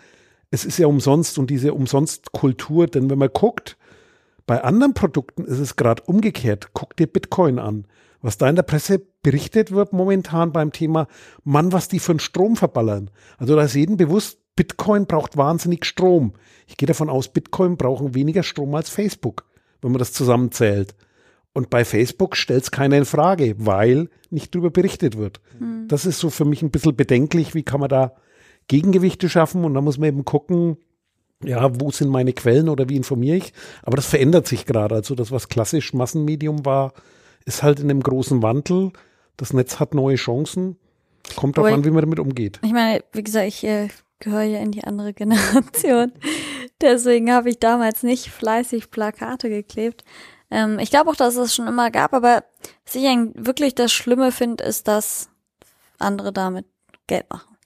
es ist ja umsonst und diese Umsonstkultur. Denn wenn man guckt, bei anderen Produkten ist es gerade umgekehrt. Guck dir Bitcoin an. Was da in der Presse berichtet wird momentan beim Thema, Mann, was die für einen Strom verballern. Also da ist jedem bewusst, Bitcoin braucht wahnsinnig Strom. Ich gehe davon aus, Bitcoin brauchen weniger Strom als Facebook, wenn man das zusammenzählt. Und bei Facebook stellt es keiner in Frage, weil nicht darüber berichtet wird. Das ist so für mich ein bisschen bedenklich, wie kann man da Gegengewichte schaffen und da muss man eben gucken, ja, wo sind meine Quellen oder wie informiere ich? Aber das verändert sich gerade. Also das, was klassisch Massenmedium war, ist halt in einem großen Wandel. Das Netz hat neue Chancen. Kommt darauf an, wie man damit umgeht. Ich meine, wie gesagt, ich äh, gehöre ja in die andere Generation. Deswegen habe ich damals nicht fleißig Plakate geklebt. Ähm, ich glaube auch, dass es schon immer gab, aber was ich wirklich das Schlimme finde, ist, dass andere damit Geld machen.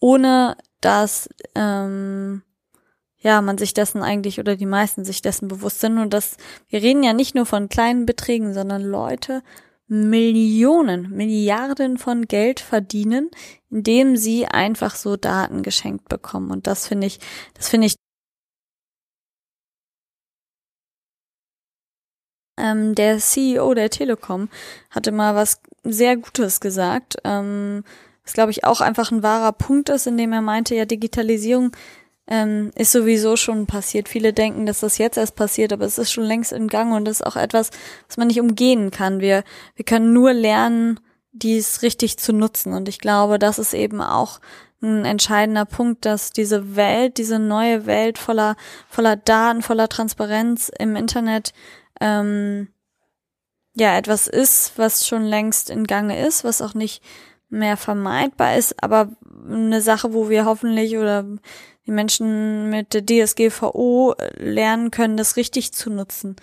Ohne dass ähm, ja, man sich dessen eigentlich oder die meisten sich dessen bewusst sind und dass wir reden ja nicht nur von kleinen Beträgen, sondern Leute Millionen, Milliarden von Geld verdienen, indem sie einfach so Daten geschenkt bekommen. Und das finde ich, das finde ich. Ähm, der CEO der Telekom hatte mal was sehr Gutes gesagt, ähm, was glaube ich auch einfach ein wahrer Punkt ist, indem er meinte, ja, Digitalisierung ähm, ist sowieso schon passiert. Viele denken, dass das jetzt erst passiert, aber es ist schon längst in Gang und ist auch etwas, was man nicht umgehen kann. Wir, wir können nur lernen, dies richtig zu nutzen. Und ich glaube, das ist eben auch ein entscheidender Punkt, dass diese Welt, diese neue Welt voller, voller Daten, voller Transparenz im Internet, ähm, ja, etwas ist, was schon längst in Gange ist, was auch nicht mehr vermeidbar ist, aber eine Sache, wo wir hoffentlich oder die Menschen mit der DSGVO lernen können, das richtig zu nutzen.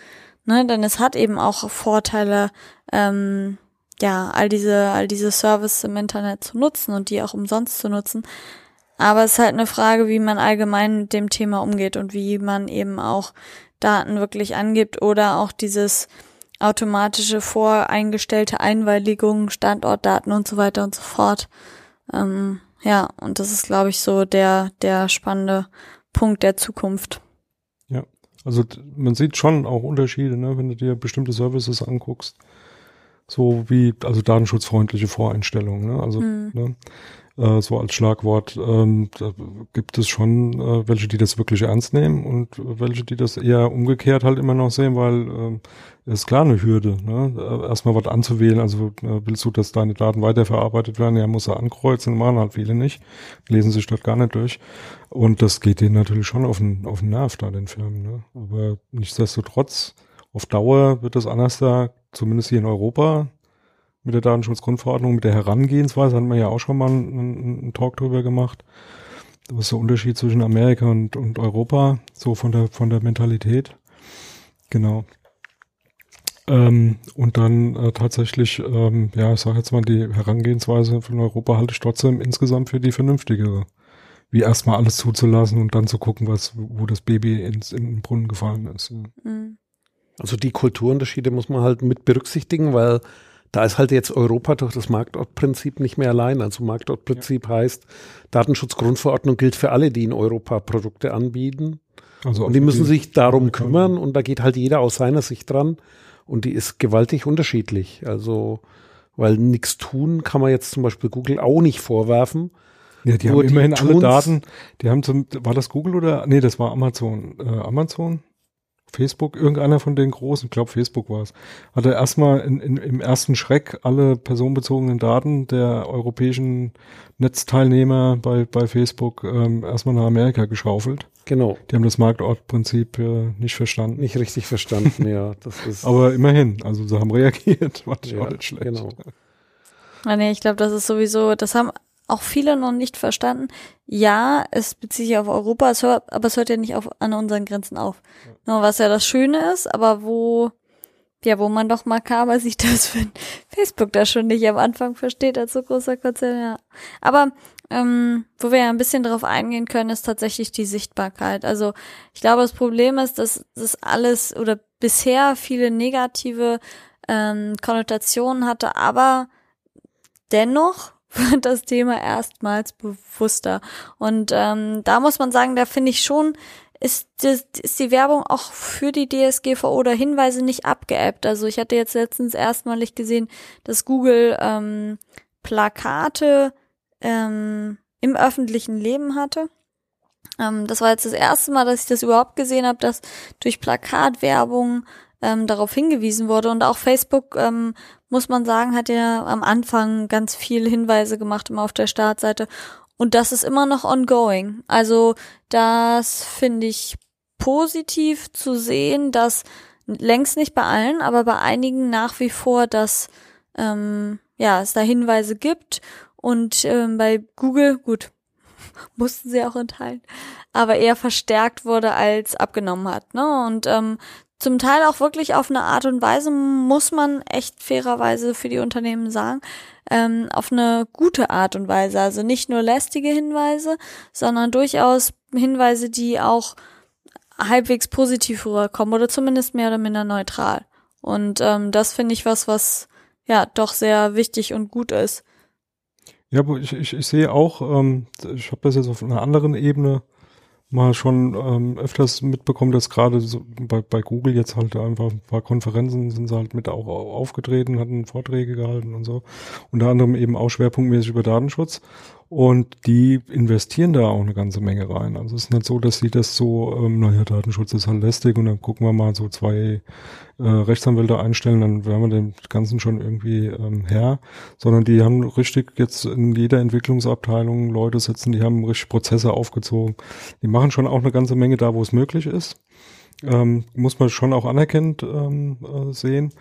Ne? Denn es hat eben auch Vorteile, ähm, ja, all diese, all diese Services im Internet zu nutzen und die auch umsonst zu nutzen. Aber es ist halt eine Frage, wie man allgemein mit dem Thema umgeht und wie man eben auch Daten wirklich angibt oder auch dieses automatische voreingestellte Einwilligung, Standortdaten und so weiter und so fort. Ähm, ja, und das ist, glaube ich, so der, der spannende Punkt der Zukunft. Ja, also man sieht schon auch Unterschiede, ne, wenn du dir bestimmte Services anguckst. So wie, also datenschutzfreundliche Voreinstellungen, ne? Also Hm. ne, äh, so als Schlagwort. Ähm, gibt es schon äh, welche, die das wirklich ernst nehmen und welche, die das eher umgekehrt halt immer noch sehen, weil ähm, ist klar eine Hürde, ne? Äh, Erstmal was anzuwählen, also äh, willst du, dass deine Daten weiterverarbeitet werden, ja, muss er ankreuzen, machen halt viele nicht, lesen sich das gar nicht durch. Und das geht denen natürlich schon auf den, auf den Nerv da, den Firmen, ne? Aber nichtsdestotrotz, auf Dauer wird das anders da, zumindest hier in Europa, mit der Datenschutzgrundverordnung, mit der Herangehensweise, hatten wir ja auch schon mal einen, einen Talk drüber gemacht. Was ist der Unterschied zwischen Amerika und, und Europa, so von der, von der Mentalität. Genau. Ähm, und dann äh, tatsächlich, ähm, ja, ich sage jetzt mal, die Herangehensweise von Europa halte ich trotzdem insgesamt für die vernünftigere. Wie erstmal alles zuzulassen und dann zu gucken, was, wo das Baby ins, in den Brunnen gefallen ist. Mhm. Also die Kulturunterschiede muss man halt mit berücksichtigen, weil da ist halt jetzt Europa durch das Marktortprinzip nicht mehr allein. Also Marktortprinzip ja. heißt, Datenschutzgrundverordnung gilt für alle, die in Europa Produkte anbieten. Also und die müssen sich darum kümmern und da geht halt jeder aus seiner Sicht dran und die ist gewaltig unterschiedlich. Also, weil nichts tun kann man jetzt zum Beispiel Google auch nicht vorwerfen. Ja, die Nur haben immerhin alle Daten. Die haben zum, war das Google oder? Nee, das war Amazon. Äh, Amazon? Facebook, irgendeiner von den großen, ich glaube Facebook war es, hat er erstmal in, in, im ersten Schreck alle personenbezogenen Daten der europäischen Netzteilnehmer bei, bei Facebook ähm, erstmal nach Amerika geschaufelt. Genau. Die haben das Marktortprinzip äh, nicht verstanden. Nicht richtig verstanden, ja. Das ist Aber immerhin, also sie haben reagiert, war nicht ja, schlecht. Genau. Ah, nee, ich glaube, das ist sowieso, das haben auch viele noch nicht verstanden. Ja, es bezieht sich auf Europa, es hört, aber es hört ja nicht auf, an unseren Grenzen auf. Ja. Was ja das Schöne ist, aber wo, ja, wo man doch makaber sieht, dass wenn Facebook das schon nicht am Anfang versteht als so großer Konzern, ja. Aber ähm, wo wir ja ein bisschen drauf eingehen können, ist tatsächlich die Sichtbarkeit. Also ich glaube, das Problem ist, dass das alles oder bisher viele negative ähm, Konnotationen hatte, aber dennoch wird das Thema erstmals bewusster. Und ähm, da muss man sagen, da finde ich schon, ist, ist die Werbung auch für die DSGVO oder Hinweise nicht abgeappt. Also ich hatte jetzt letztens erstmalig gesehen, dass Google ähm, Plakate ähm, im öffentlichen Leben hatte. Ähm, das war jetzt das erste Mal, dass ich das überhaupt gesehen habe, dass durch Plakatwerbung ähm, darauf hingewiesen wurde. Und auch Facebook, ähm, muss man sagen, hat ja am Anfang ganz viele Hinweise gemacht, immer auf der Startseite. Und das ist immer noch ongoing. Also das finde ich positiv zu sehen, dass längst nicht bei allen, aber bei einigen nach wie vor, dass ähm, ja es da Hinweise gibt und ähm, bei Google gut mussten sie auch entteilen, aber eher verstärkt wurde als abgenommen hat. Ne? Und ähm, zum Teil auch wirklich auf eine Art und Weise, muss man echt fairerweise für die Unternehmen sagen, ähm, auf eine gute Art und Weise. Also nicht nur lästige Hinweise, sondern durchaus Hinweise, die auch halbwegs positiv rüberkommen oder zumindest mehr oder minder neutral. Und ähm, das finde ich was, was ja doch sehr wichtig und gut ist. Ja, aber ich, ich, ich sehe auch, ähm, ich habe das jetzt auf einer anderen Ebene mal schon ähm, öfters mitbekommen, dass gerade so bei, bei Google jetzt halt einfach ein paar Konferenzen sind sie halt mit auch aufgetreten, hatten Vorträge gehalten und so. Unter anderem eben auch schwerpunktmäßig über Datenschutz. Und die investieren da auch eine ganze Menge rein. Also es ist nicht so, dass sie das so, ähm, naja, Datenschutz ist halt lästig und dann gucken wir mal so zwei äh, Rechtsanwälte einstellen, dann wären wir dem Ganzen schon irgendwie ähm, her. Sondern die haben richtig jetzt in jeder Entwicklungsabteilung Leute sitzen, die haben richtig Prozesse aufgezogen. Die machen schon auch eine ganze Menge da, wo es möglich ist. Ähm, muss man schon auch anerkennt ähm, äh, sehen.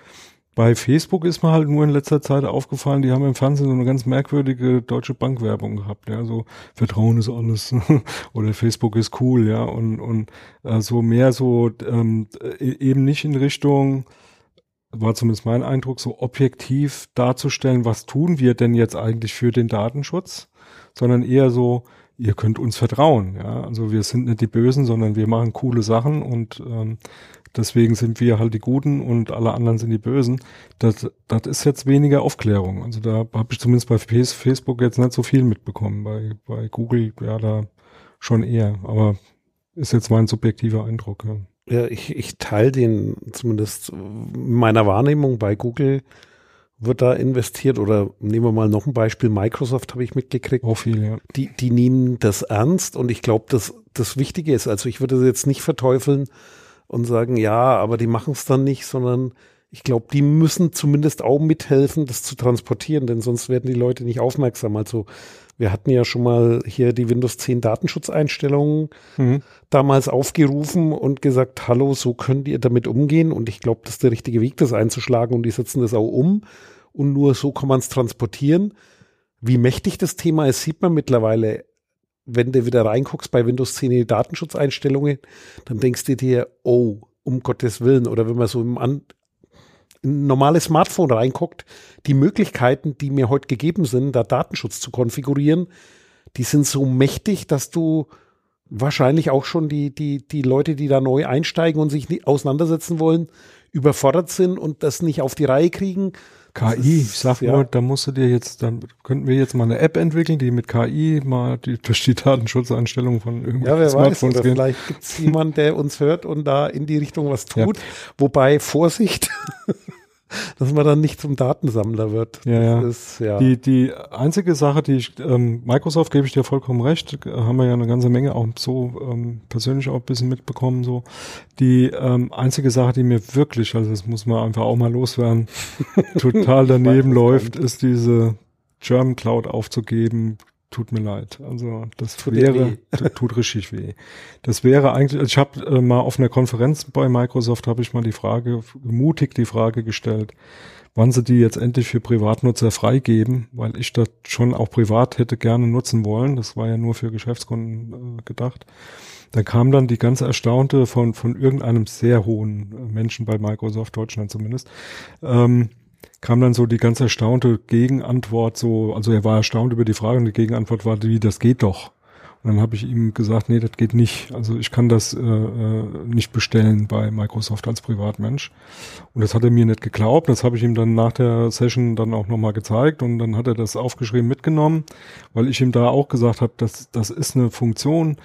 Bei Facebook ist mir halt nur in letzter Zeit aufgefallen, die haben im Fernsehen so eine ganz merkwürdige deutsche Bankwerbung gehabt, ja, so Vertrauen ist alles oder Facebook ist cool, ja, und, und äh, so mehr so ähm, e-, eben nicht in Richtung, war zumindest mein Eindruck, so objektiv darzustellen, was tun wir denn jetzt eigentlich für den Datenschutz, sondern eher so, ihr könnt uns vertrauen, ja, also wir sind nicht die Bösen, sondern wir machen coole Sachen und ähm, deswegen sind wir halt die Guten und alle anderen sind die Bösen. Das, das ist jetzt weniger Aufklärung. Also da habe ich zumindest bei Facebook jetzt nicht so viel mitbekommen. Bei, bei Google, ja, da schon eher. Aber ist jetzt mein subjektiver Eindruck. Ja, ja ich, ich teile den zumindest meiner Wahrnehmung bei Google wird da investiert oder nehmen wir mal noch ein Beispiel, Microsoft habe ich mitgekriegt. Auch viel, ja. Die, die nehmen das ernst und ich glaube, dass das Wichtige ist, also ich würde jetzt nicht verteufeln, und sagen, ja, aber die machen es dann nicht, sondern ich glaube, die müssen zumindest auch mithelfen, das zu transportieren, denn sonst werden die Leute nicht aufmerksam. Also wir hatten ja schon mal hier die Windows 10 Datenschutzeinstellungen mhm. damals aufgerufen und gesagt, hallo, so könnt ihr damit umgehen. Und ich glaube, das ist der richtige Weg, das einzuschlagen und die setzen das auch um. und nur so kann man es transportieren. Wie mächtig das Thema ist, sieht man mittlerweile. Wenn du wieder reinguckst bei Windows 10 in die Datenschutzeinstellungen, dann denkst du dir, oh, um Gottes Willen. Oder wenn man so im An ein normales Smartphone reinguckt, die Möglichkeiten, die mir heute gegeben sind, da Datenschutz zu konfigurieren, die sind so mächtig, dass du wahrscheinlich auch schon die, die, die Leute, die da neu einsteigen und sich auseinandersetzen wollen, überfordert sind und das nicht auf die Reihe kriegen. KI, ich sag ja. nur, da musst du dir jetzt, dann könnten wir jetzt mal eine App entwickeln, die mit KI mal die, durch die Datenschutzeinstellungen von irgendwelchen Ja, wer Smartphones weiß, oder vielleicht gibt es jemanden, der uns hört und da in die Richtung was tut. Ja. Wobei, Vorsicht, dass man dann nicht zum Datensammler wird. Ja, ja. Ist, ja. Die, die einzige Sache, die ich, ähm, Microsoft gebe ich dir vollkommen recht, haben wir ja eine ganze Menge auch so ähm, persönlich auch ein bisschen mitbekommen. So die ähm, einzige Sache, die mir wirklich, also das muss man einfach auch mal loswerden, total daneben läuft, ist diese German Cloud aufzugeben, tut mir leid. Also das tut wäre tut, richtig weh. Das wäre eigentlich. Ich habe äh, mal auf einer Konferenz bei Microsoft habe ich mal die Frage mutig die Frage gestellt, wann sie die jetzt endlich für Privatnutzer freigeben, weil ich das schon auch privat hätte gerne nutzen wollen. Das war ja nur für Geschäftskunden äh, gedacht. Da kam dann die ganze Erstaunte von von irgendeinem sehr hohen Menschen bei Microsoft Deutschland zumindest. Ähm, kam dann so die ganz erstaunte Gegenantwort, so, also er war erstaunt über die Frage und die Gegenantwort war, wie, das geht doch. Und dann habe ich ihm gesagt, nee, das geht nicht. Also ich kann das äh, äh, nicht bestellen bei Microsoft als Privatmensch. Und das hat er mir nicht geglaubt. Das habe ich ihm dann nach der Session dann auch nochmal gezeigt und dann hat er das aufgeschrieben mitgenommen, weil ich ihm da auch gesagt habe, das, das ist eine Funktion.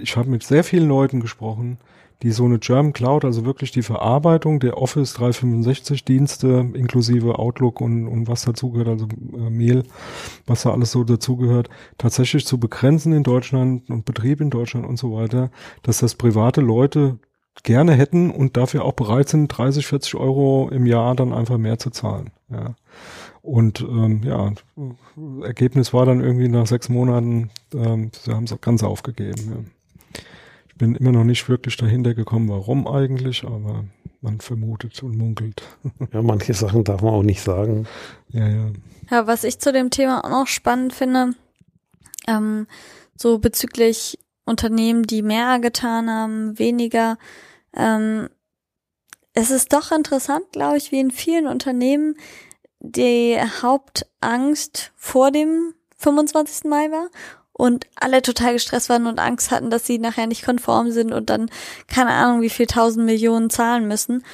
Ich habe mit sehr vielen Leuten gesprochen, die so eine German Cloud, also wirklich die Verarbeitung der Office 365 Dienste inklusive Outlook und, und was dazugehört, also äh, Mail, was da alles so dazugehört, tatsächlich zu begrenzen in Deutschland und Betrieb in Deutschland und so weiter, dass das private Leute gerne hätten und dafür auch bereit sind, 30, 40 Euro im Jahr dann einfach mehr zu zahlen. Ja. Und ähm, ja, Ergebnis war dann irgendwie nach sechs Monaten, ähm, sie haben es ganz aufgegeben. Ja bin immer noch nicht wirklich dahinter gekommen, warum eigentlich, aber man vermutet und munkelt. Ja, manche Sachen darf man auch nicht sagen. Ja, ja. Ja, was ich zu dem Thema auch noch spannend finde, ähm, so bezüglich Unternehmen, die mehr getan haben, weniger, ähm, es ist doch interessant, glaube ich, wie in vielen Unternehmen die Hauptangst vor dem 25. Mai war und alle total gestresst waren und Angst hatten, dass sie nachher nicht konform sind und dann keine Ahnung, wie viel tausend Millionen zahlen müssen.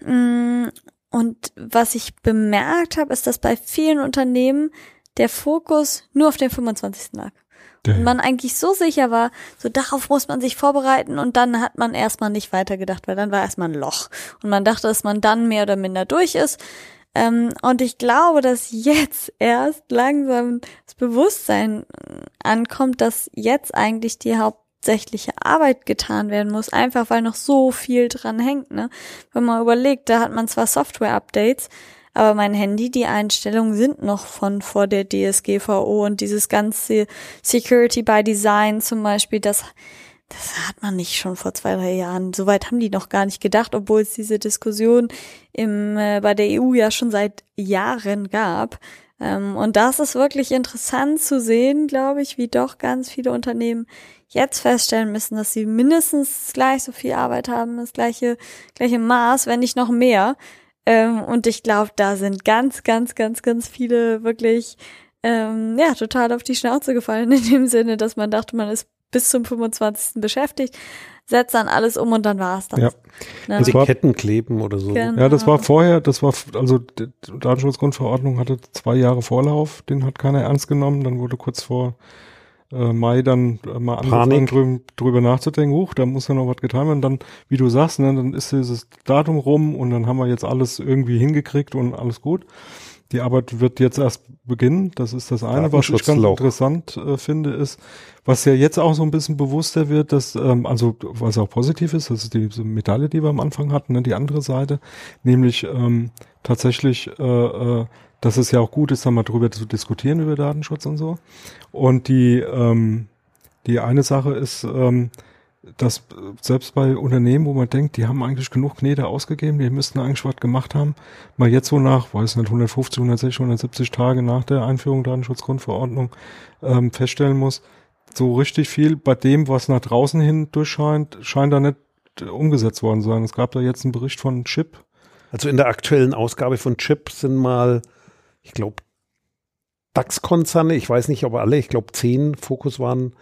Mm, und was ich bemerkt habe, ist, dass bei vielen Unternehmen der Fokus nur auf den 25. lag. Und man eigentlich so sicher war, so darauf muss man sich vorbereiten und dann hat man erstmal nicht weitergedacht, weil dann war erstmal ein Loch. Und man dachte, dass man dann mehr oder minder durch ist. Ähm, und ich glaube, dass jetzt erst langsam das Bewusstsein ankommt, dass jetzt eigentlich die hauptsächliche Arbeit getan werden muss, einfach weil noch so viel dran hängt. Ne? Wenn man überlegt, da hat man zwar Software-Updates, aber mein Handy, die Einstellungen sind noch von vor der DSGVO und dieses ganze Security by Design zum Beispiel, das das hat man nicht schon vor zwei, drei Jahren. Soweit haben die noch gar nicht gedacht, obwohl es diese Diskussion im, äh, bei der EU ja schon seit Jahren gab. Ähm, und das ist wirklich interessant zu sehen, glaube ich, wie doch ganz viele Unternehmen jetzt feststellen müssen, dass sie mindestens gleich so viel Arbeit haben, das gleiche, gleiche Maß, wenn nicht noch mehr. Ähm, und ich glaube, da sind ganz, ganz, ganz, ganz viele wirklich ähm, ja, total auf die Schnauze gefallen, in dem Sinne, dass man dachte, man ist bis zum 25. beschäftigt, setzt dann alles um und dann war es das. Ja. Ne? Und die Ketten kleben oder so. Genau. Ja, das war vorher, das war, also die Datenschutzgrundverordnung hatte zwei Jahre Vorlauf, den hat keiner ernst genommen, dann wurde kurz vor äh, Mai dann äh, mal angefangen drüber, drüber nachzudenken, huch, da muss ja noch was getan werden. Dann, wie du sagst, ne, dann ist dieses Datum rum und dann haben wir jetzt alles irgendwie hingekriegt und alles gut. Die Arbeit wird jetzt erst beginnen. Das ist das eine, was ich ganz interessant äh, finde, ist, was ja jetzt auch so ein bisschen bewusster wird, dass, ähm, also was auch positiv ist, das ist diese Medaille, die wir am Anfang hatten, ne, die andere Seite, nämlich ähm, tatsächlich, äh, äh, dass es ja auch gut ist, da mal drüber zu diskutieren über Datenschutz und so. Und die, ähm, die eine Sache ist, ähm, dass äh, selbst bei Unternehmen, wo man denkt, die haben eigentlich genug Knete ausgegeben, die müssten eigentlich was gemacht haben, mal jetzt so nach, weiß nicht, 150, 160, 170 Tage nach der Einführung der Datenschutzgrundverordnung ähm, feststellen muss, so richtig viel bei dem, was nach draußen hin durchscheint, scheint da nicht äh, umgesetzt worden zu sein. Es gab da jetzt einen Bericht von Chip. Also in der aktuellen Ausgabe von Chip sind mal, ich glaube, DAX-Konzerne, ich weiß nicht, ob alle, ich glaube zehn, Fokus waren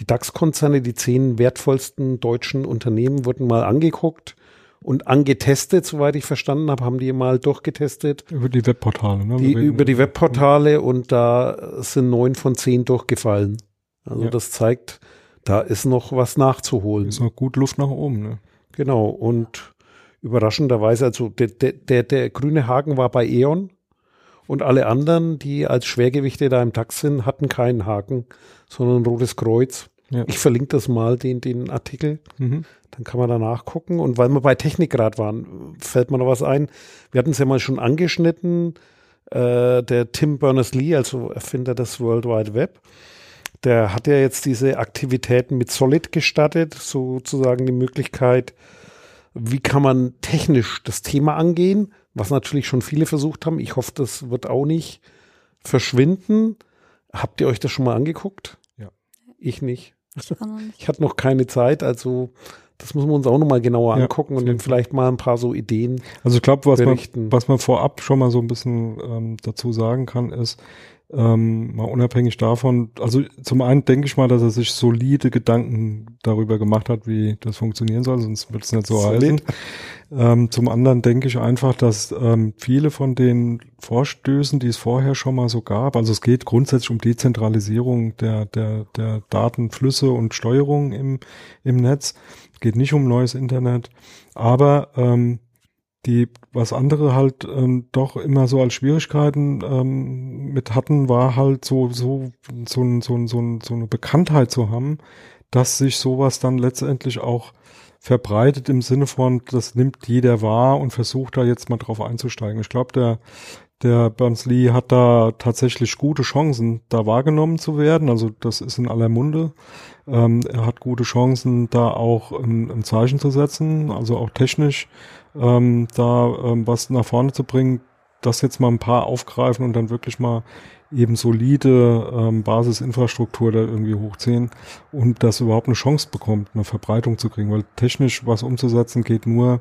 die DAX-Konzerne, die zehn wertvollsten deutschen Unternehmen wurden mal angeguckt und angetestet, soweit ich verstanden habe, haben die mal durchgetestet. Über die Webportale, ne? Die, über die Webportale und da sind neun von zehn durchgefallen. Also Ja. das zeigt, da ist noch was nachzuholen. Ist noch gut Luft nach oben, ne? Genau, und überraschenderweise, also der, der, der, der grüne Haken war bei E.ON und alle anderen, die als Schwergewichte da im DAX sind, hatten keinen Haken, sondern ein rotes Kreuz. Ja. Ich verlinke das mal, den, den Artikel, Mhm. dann kann man da nachgucken. Und weil wir bei Technik gerade waren, fällt mir noch was ein. Wir hatten es ja mal schon angeschnitten, äh, der Tim Berners-Lee, also Erfinder des World Wide Web, der hat ja jetzt diese Aktivitäten mit Solid gestartet, sozusagen die Möglichkeit, wie kann man technisch das Thema angehen, was natürlich schon viele versucht haben. Ich hoffe, das wird auch nicht verschwinden. Habt ihr euch das schon mal angeguckt? Ja. Ich nicht. Ich. Ich hatte noch keine Zeit, also das müssen wir uns auch noch mal genauer Ja, angucken und dann vielleicht mal ein paar so Ideen. Also ich glaube, was man, was man vorab schon mal so ein bisschen ähm, dazu sagen kann, ist, ähm, mal unabhängig davon, also zum einen denke ich mal, dass er sich solide Gedanken darüber gemacht hat, wie das funktionieren soll, sonst wird es nicht so Solid. heißen. Ähm, zum anderen denke ich einfach, dass ähm, viele von den Vorstößen, die es vorher schon mal so gab, also es geht grundsätzlich um Dezentralisierung der, der, der Datenflüsse und Steuerung im, im Netz, geht nicht um neues Internet, aber ähm, die, was andere halt ähm, doch immer so als Schwierigkeiten ähm, mit hatten, war halt so, so, so, so, so, so eine Bekanntheit zu haben, dass sich sowas dann letztendlich auch verbreitet im Sinne von, das nimmt jeder wahr und versucht da jetzt mal drauf einzusteigen. Ich glaube, der, der Burns Lee hat da tatsächlich gute Chancen, da wahrgenommen zu werden. Also das ist in aller Munde. Ähm, er hat gute Chancen, da auch ein, ein Zeichen zu setzen, also auch technisch ähm, da ähm, was nach vorne zu bringen, das jetzt mal ein paar aufgreifen und dann wirklich mal eben solide ähm, Basisinfrastruktur da irgendwie hochziehen und das überhaupt eine Chance bekommt, eine Verbreitung zu kriegen, weil technisch was umzusetzen geht nur,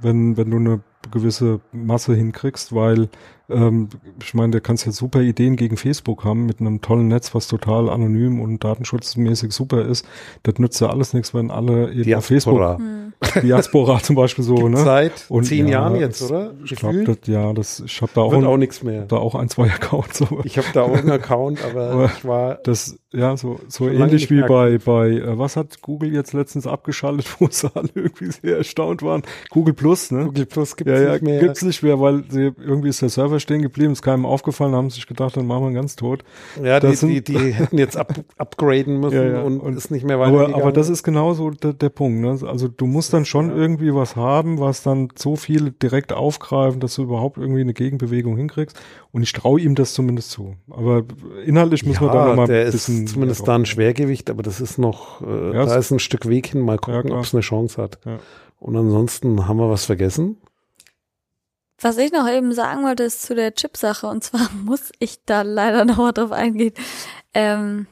wenn, wenn du eine gewisse Masse hinkriegst, weil ähm, ich meine, der kannst jetzt super Ideen gegen Facebook haben mit einem tollen Netz, was total anonym und datenschutzmäßig super ist. Das nützt ja alles nichts, wenn alle eben auf Facebook, Diaspora. Hm. Diaspora zum Beispiel so, ne? Seit Und zehn ja, Jahren jetzt, oder? Ich glaube, das, ja, das, ich habe da auch, ein, auch nichts mehr. da auch ein, zwei Accounts. Ich habe da auch einen Account, aber, Aber ich war das, ja, so, so ähnlich wie bei, bei, äh, was hat Google jetzt letztens abgeschaltet, wo sie alle irgendwie sehr erstaunt waren? Google Plus, ne? Google Plus gibt's ja, ja, nicht mehr. gibt's nicht mehr, weil sie, irgendwie ist der Server stehen geblieben, ist keinem aufgefallen, haben sich gedacht, dann machen wir ihn ganz tot. ja, die, das sind- die, die hätten jetzt up, upgraden müssen Ja, ja, und, und- ist nicht mehr Aber, weitergegangen. aber das ist genauso der, der Punkt. Ne? Also du musst dann schon ja. irgendwie was haben, was dann so viele direkt aufgreifen, dass du überhaupt irgendwie eine Gegenbewegung hinkriegst. Und ich traue ihm das zumindest zu. Aber inhaltlich müssen wir da noch mal der ein bisschen ist zumindest da ein Schwergewicht, aber das ist noch, äh, da ist ein Stück Weg hin, mal gucken, ob es eine Chance hat. Und ansonsten haben wir was vergessen. Was ich noch eben sagen wollte, ist zu der Chip-Sache. Und zwar muss ich da leider noch mal drauf eingehen. Ähm,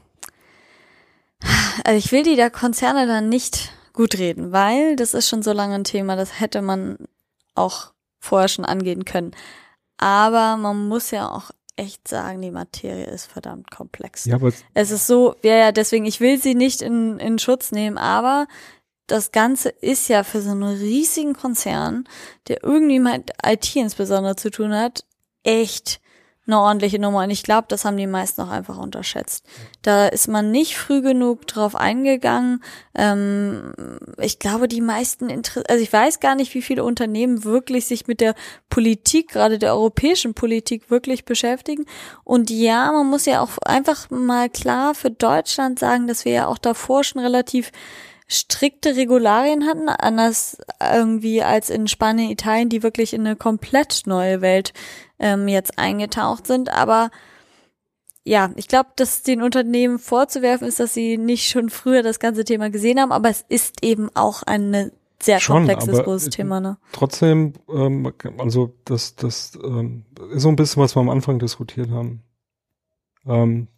also ich will die der Konzerne dann nicht gut reden, weil das ist schon so lange ein Thema, das hätte man auch vorher schon angehen können. Aber man muss ja auch echt sagen, die Materie ist verdammt komplex. Ja, aber Es ist so, ja, ja, deswegen, ich will sie nicht in, in Schutz nehmen, aber das Ganze ist ja für so einen riesigen Konzern, der irgendwie mit IT insbesondere zu tun hat, echt eine ordentliche Nummer. Und ich glaube, das haben die meisten auch einfach unterschätzt. Da ist man nicht früh genug drauf eingegangen. Ähm, ich glaube, die meisten, Inter also ich weiß gar nicht, wie viele Unternehmen wirklich sich mit der Politik, gerade der europäischen Politik, wirklich beschäftigen. Und ja, man muss ja auch einfach mal klar für Deutschland sagen, dass wir ja auch davor schon relativ strikte Regularien hatten, anders irgendwie als in Spanien, Italien, die wirklich in eine komplett neue Welt ähm, jetzt eingetaucht sind. Aber ja, ich glaube, dass den Unternehmen vorzuwerfen ist, dass sie nicht schon früher das ganze Thema gesehen haben, aber es ist eben auch ein sehr Schon, komplexes, großes Thema. Ne? Trotzdem, ähm, also das, das ähm, ist so ein bisschen, was wir am Anfang diskutiert haben. Ähm,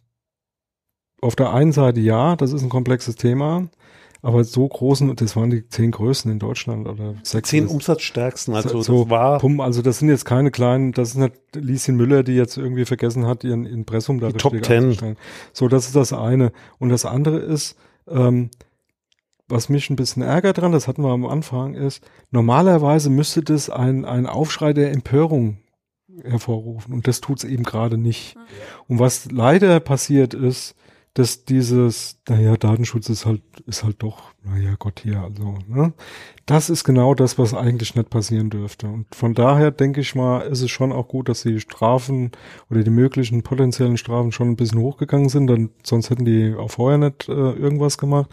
auf der einen Seite ja, das ist ein komplexes Thema, aber so großen, das waren die zehn größten in Deutschland oder sechs. Zehn Umsatzstärksten, also so, das war Pum, also das sind jetzt keine kleinen, das ist nicht Lieschen Müller, die jetzt irgendwie vergessen hat, ihren Impressum da Die Top Ten. So, das ist das eine. Und das andere ist, ähm, was mich ein bisschen ärgert dran, das hatten wir am Anfang, ist, normalerweise müsste das ein, ein Aufschrei der Empörung hervorrufen. Und das tut's eben gerade nicht. Und was leider passiert ist, dass dieses, naja, Datenschutz ist halt, ist halt doch, naja, Gott hier, also, ne? Das ist genau das, was eigentlich nicht passieren dürfte. Und von daher denke ich mal, ist es schon auch gut, dass die Strafen oder die möglichen potenziellen Strafen schon ein bisschen hochgegangen sind, dann, sonst hätten die auch vorher nicht äh, irgendwas gemacht.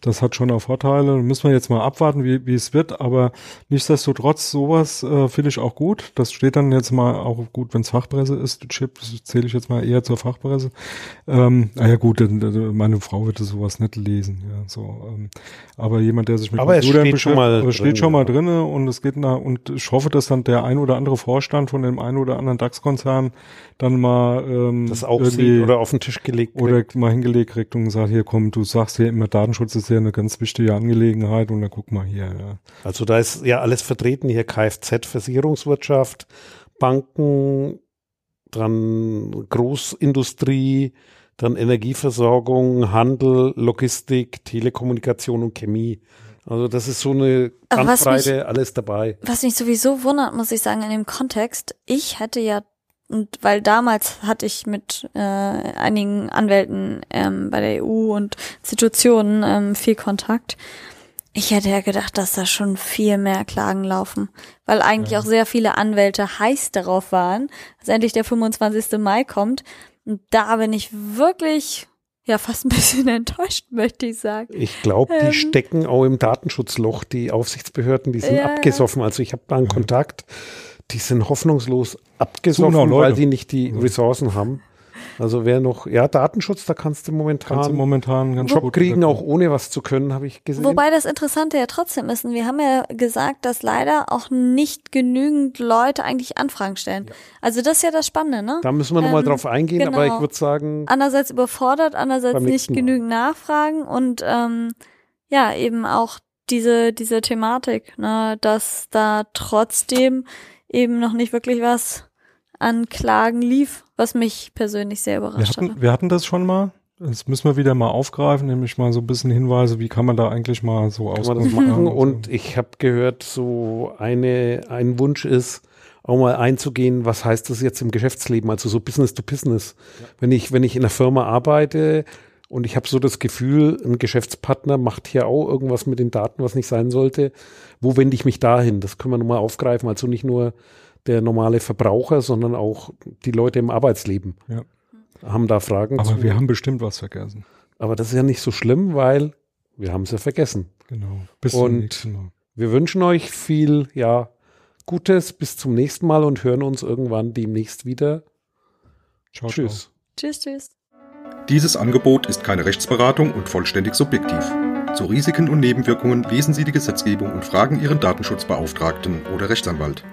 Das hat schon auch Vorteile. Müssen wir jetzt mal abwarten, wie, wie es wird, aber nichtsdestotrotz, sowas äh, finde ich auch gut. Das steht dann jetzt mal auch gut, wenn es Fachpresse ist. Chip, zähle ich jetzt mal eher zur Fachpresse. Ähm, naja gut, denn, denn meine Frau wird sowas nicht lesen. Ja, so, ähm, aber jemand, der sich mit Aber Computern steht schon mal aber es drin, steht schon ja. mal drinne und es geht nach und ich hoffe, dass dann der ein oder andere Vorstand von dem ein oder anderen DAX-Konzern dann mal ähm, das auch irgendwie- sieht oder auf den Tisch gelegt oder mal hingelegt kriegt und sagt, hier komm, du sagst ja immer, Datenschutz ist ja eine ganz wichtige Angelegenheit und dann guck mal hier. Ja. Also da ist ja alles vertreten hier Kfz, Versicherungswirtschaft, Banken, dann Großindustrie, dann Energieversorgung, Handel, Logistik, Telekommunikation und Chemie. Also das ist so eine Bandbreite, alles dabei. Was mich sowieso wundert, muss ich sagen, in dem Kontext, ich hätte ja, und weil damals hatte ich mit äh, einigen Anwälten ähm, bei der EU und Institutionen ähm, viel Kontakt. Ich hätte ja gedacht, dass da schon viel mehr Klagen laufen, weil eigentlich auch sehr viele Anwälte heiß darauf waren, dass endlich der 25. Mai kommt. Und da bin ich wirklich, ja, fast ein bisschen enttäuscht, möchte ich sagen. Ich glaube, die Ähm. stecken auch im Datenschutzloch, die Aufsichtsbehörden, die sind Ja, abgesoffen. Also ich habe da einen Kontakt, die sind hoffnungslos abgesoffen, auch Leute. weil die nicht die Ressourcen haben. Also wer noch, ja, Datenschutz, da kannst du momentan Kannst du momentan ganz Job gut kriegen, auch ohne was zu können, habe ich gesehen. Wobei das Interessante ja trotzdem ist, und wir haben ja gesagt, dass leider auch nicht genügend Leute eigentlich Anfragen stellen. Also das ist ja das Spannende, ne? da müssen wir nochmal Ähm, drauf eingehen, aber genau. ich würde sagen, Einerseits überfordert, andererseits nicht genügend Nachfragen und ähm, ja, eben auch diese, diese Thematik, ne, dass da trotzdem eben noch nicht wirklich was an Klagen lief, was mich persönlich sehr Wir überrascht hatte. hatten, wir hatten das schon mal. Das müssen wir wieder mal aufgreifen, nämlich mal so ein bisschen Hinweise, wie kann man da eigentlich mal so kann man das Auskunft machen. haben Und ich habe gehört, so eine, ein Wunsch ist, auch mal einzugehen, was heißt das jetzt im Geschäftsleben, also so Business to Business. Wenn ich, wenn ich in einer Firma arbeite und ich habe so das Gefühl, ein Geschäftspartner macht hier auch irgendwas mit den Daten, was nicht sein sollte, wo wende ich mich dahin? Das können wir nochmal aufgreifen. Also nicht nur der normale Verbraucher, sondern auch die Leute im Arbeitsleben Ja. haben da Fragen Aber zu. wir haben bestimmt was vergessen. Aber das ist ja nicht so schlimm, weil wir haben es ja vergessen. Genau. Bis Und- zum nächsten Mal. Wir wünschen euch viel, ja, Gutes bis zum nächsten Mal und hören uns irgendwann demnächst wieder. Ciao, ciao. Tschüss. Tschüss, tschüss. Dieses Angebot ist keine Rechtsberatung und vollständig subjektiv. Zu Risiken und Nebenwirkungen lesen Sie die Gesetzgebung und fragen Ihren Datenschutzbeauftragten oder Rechtsanwalt.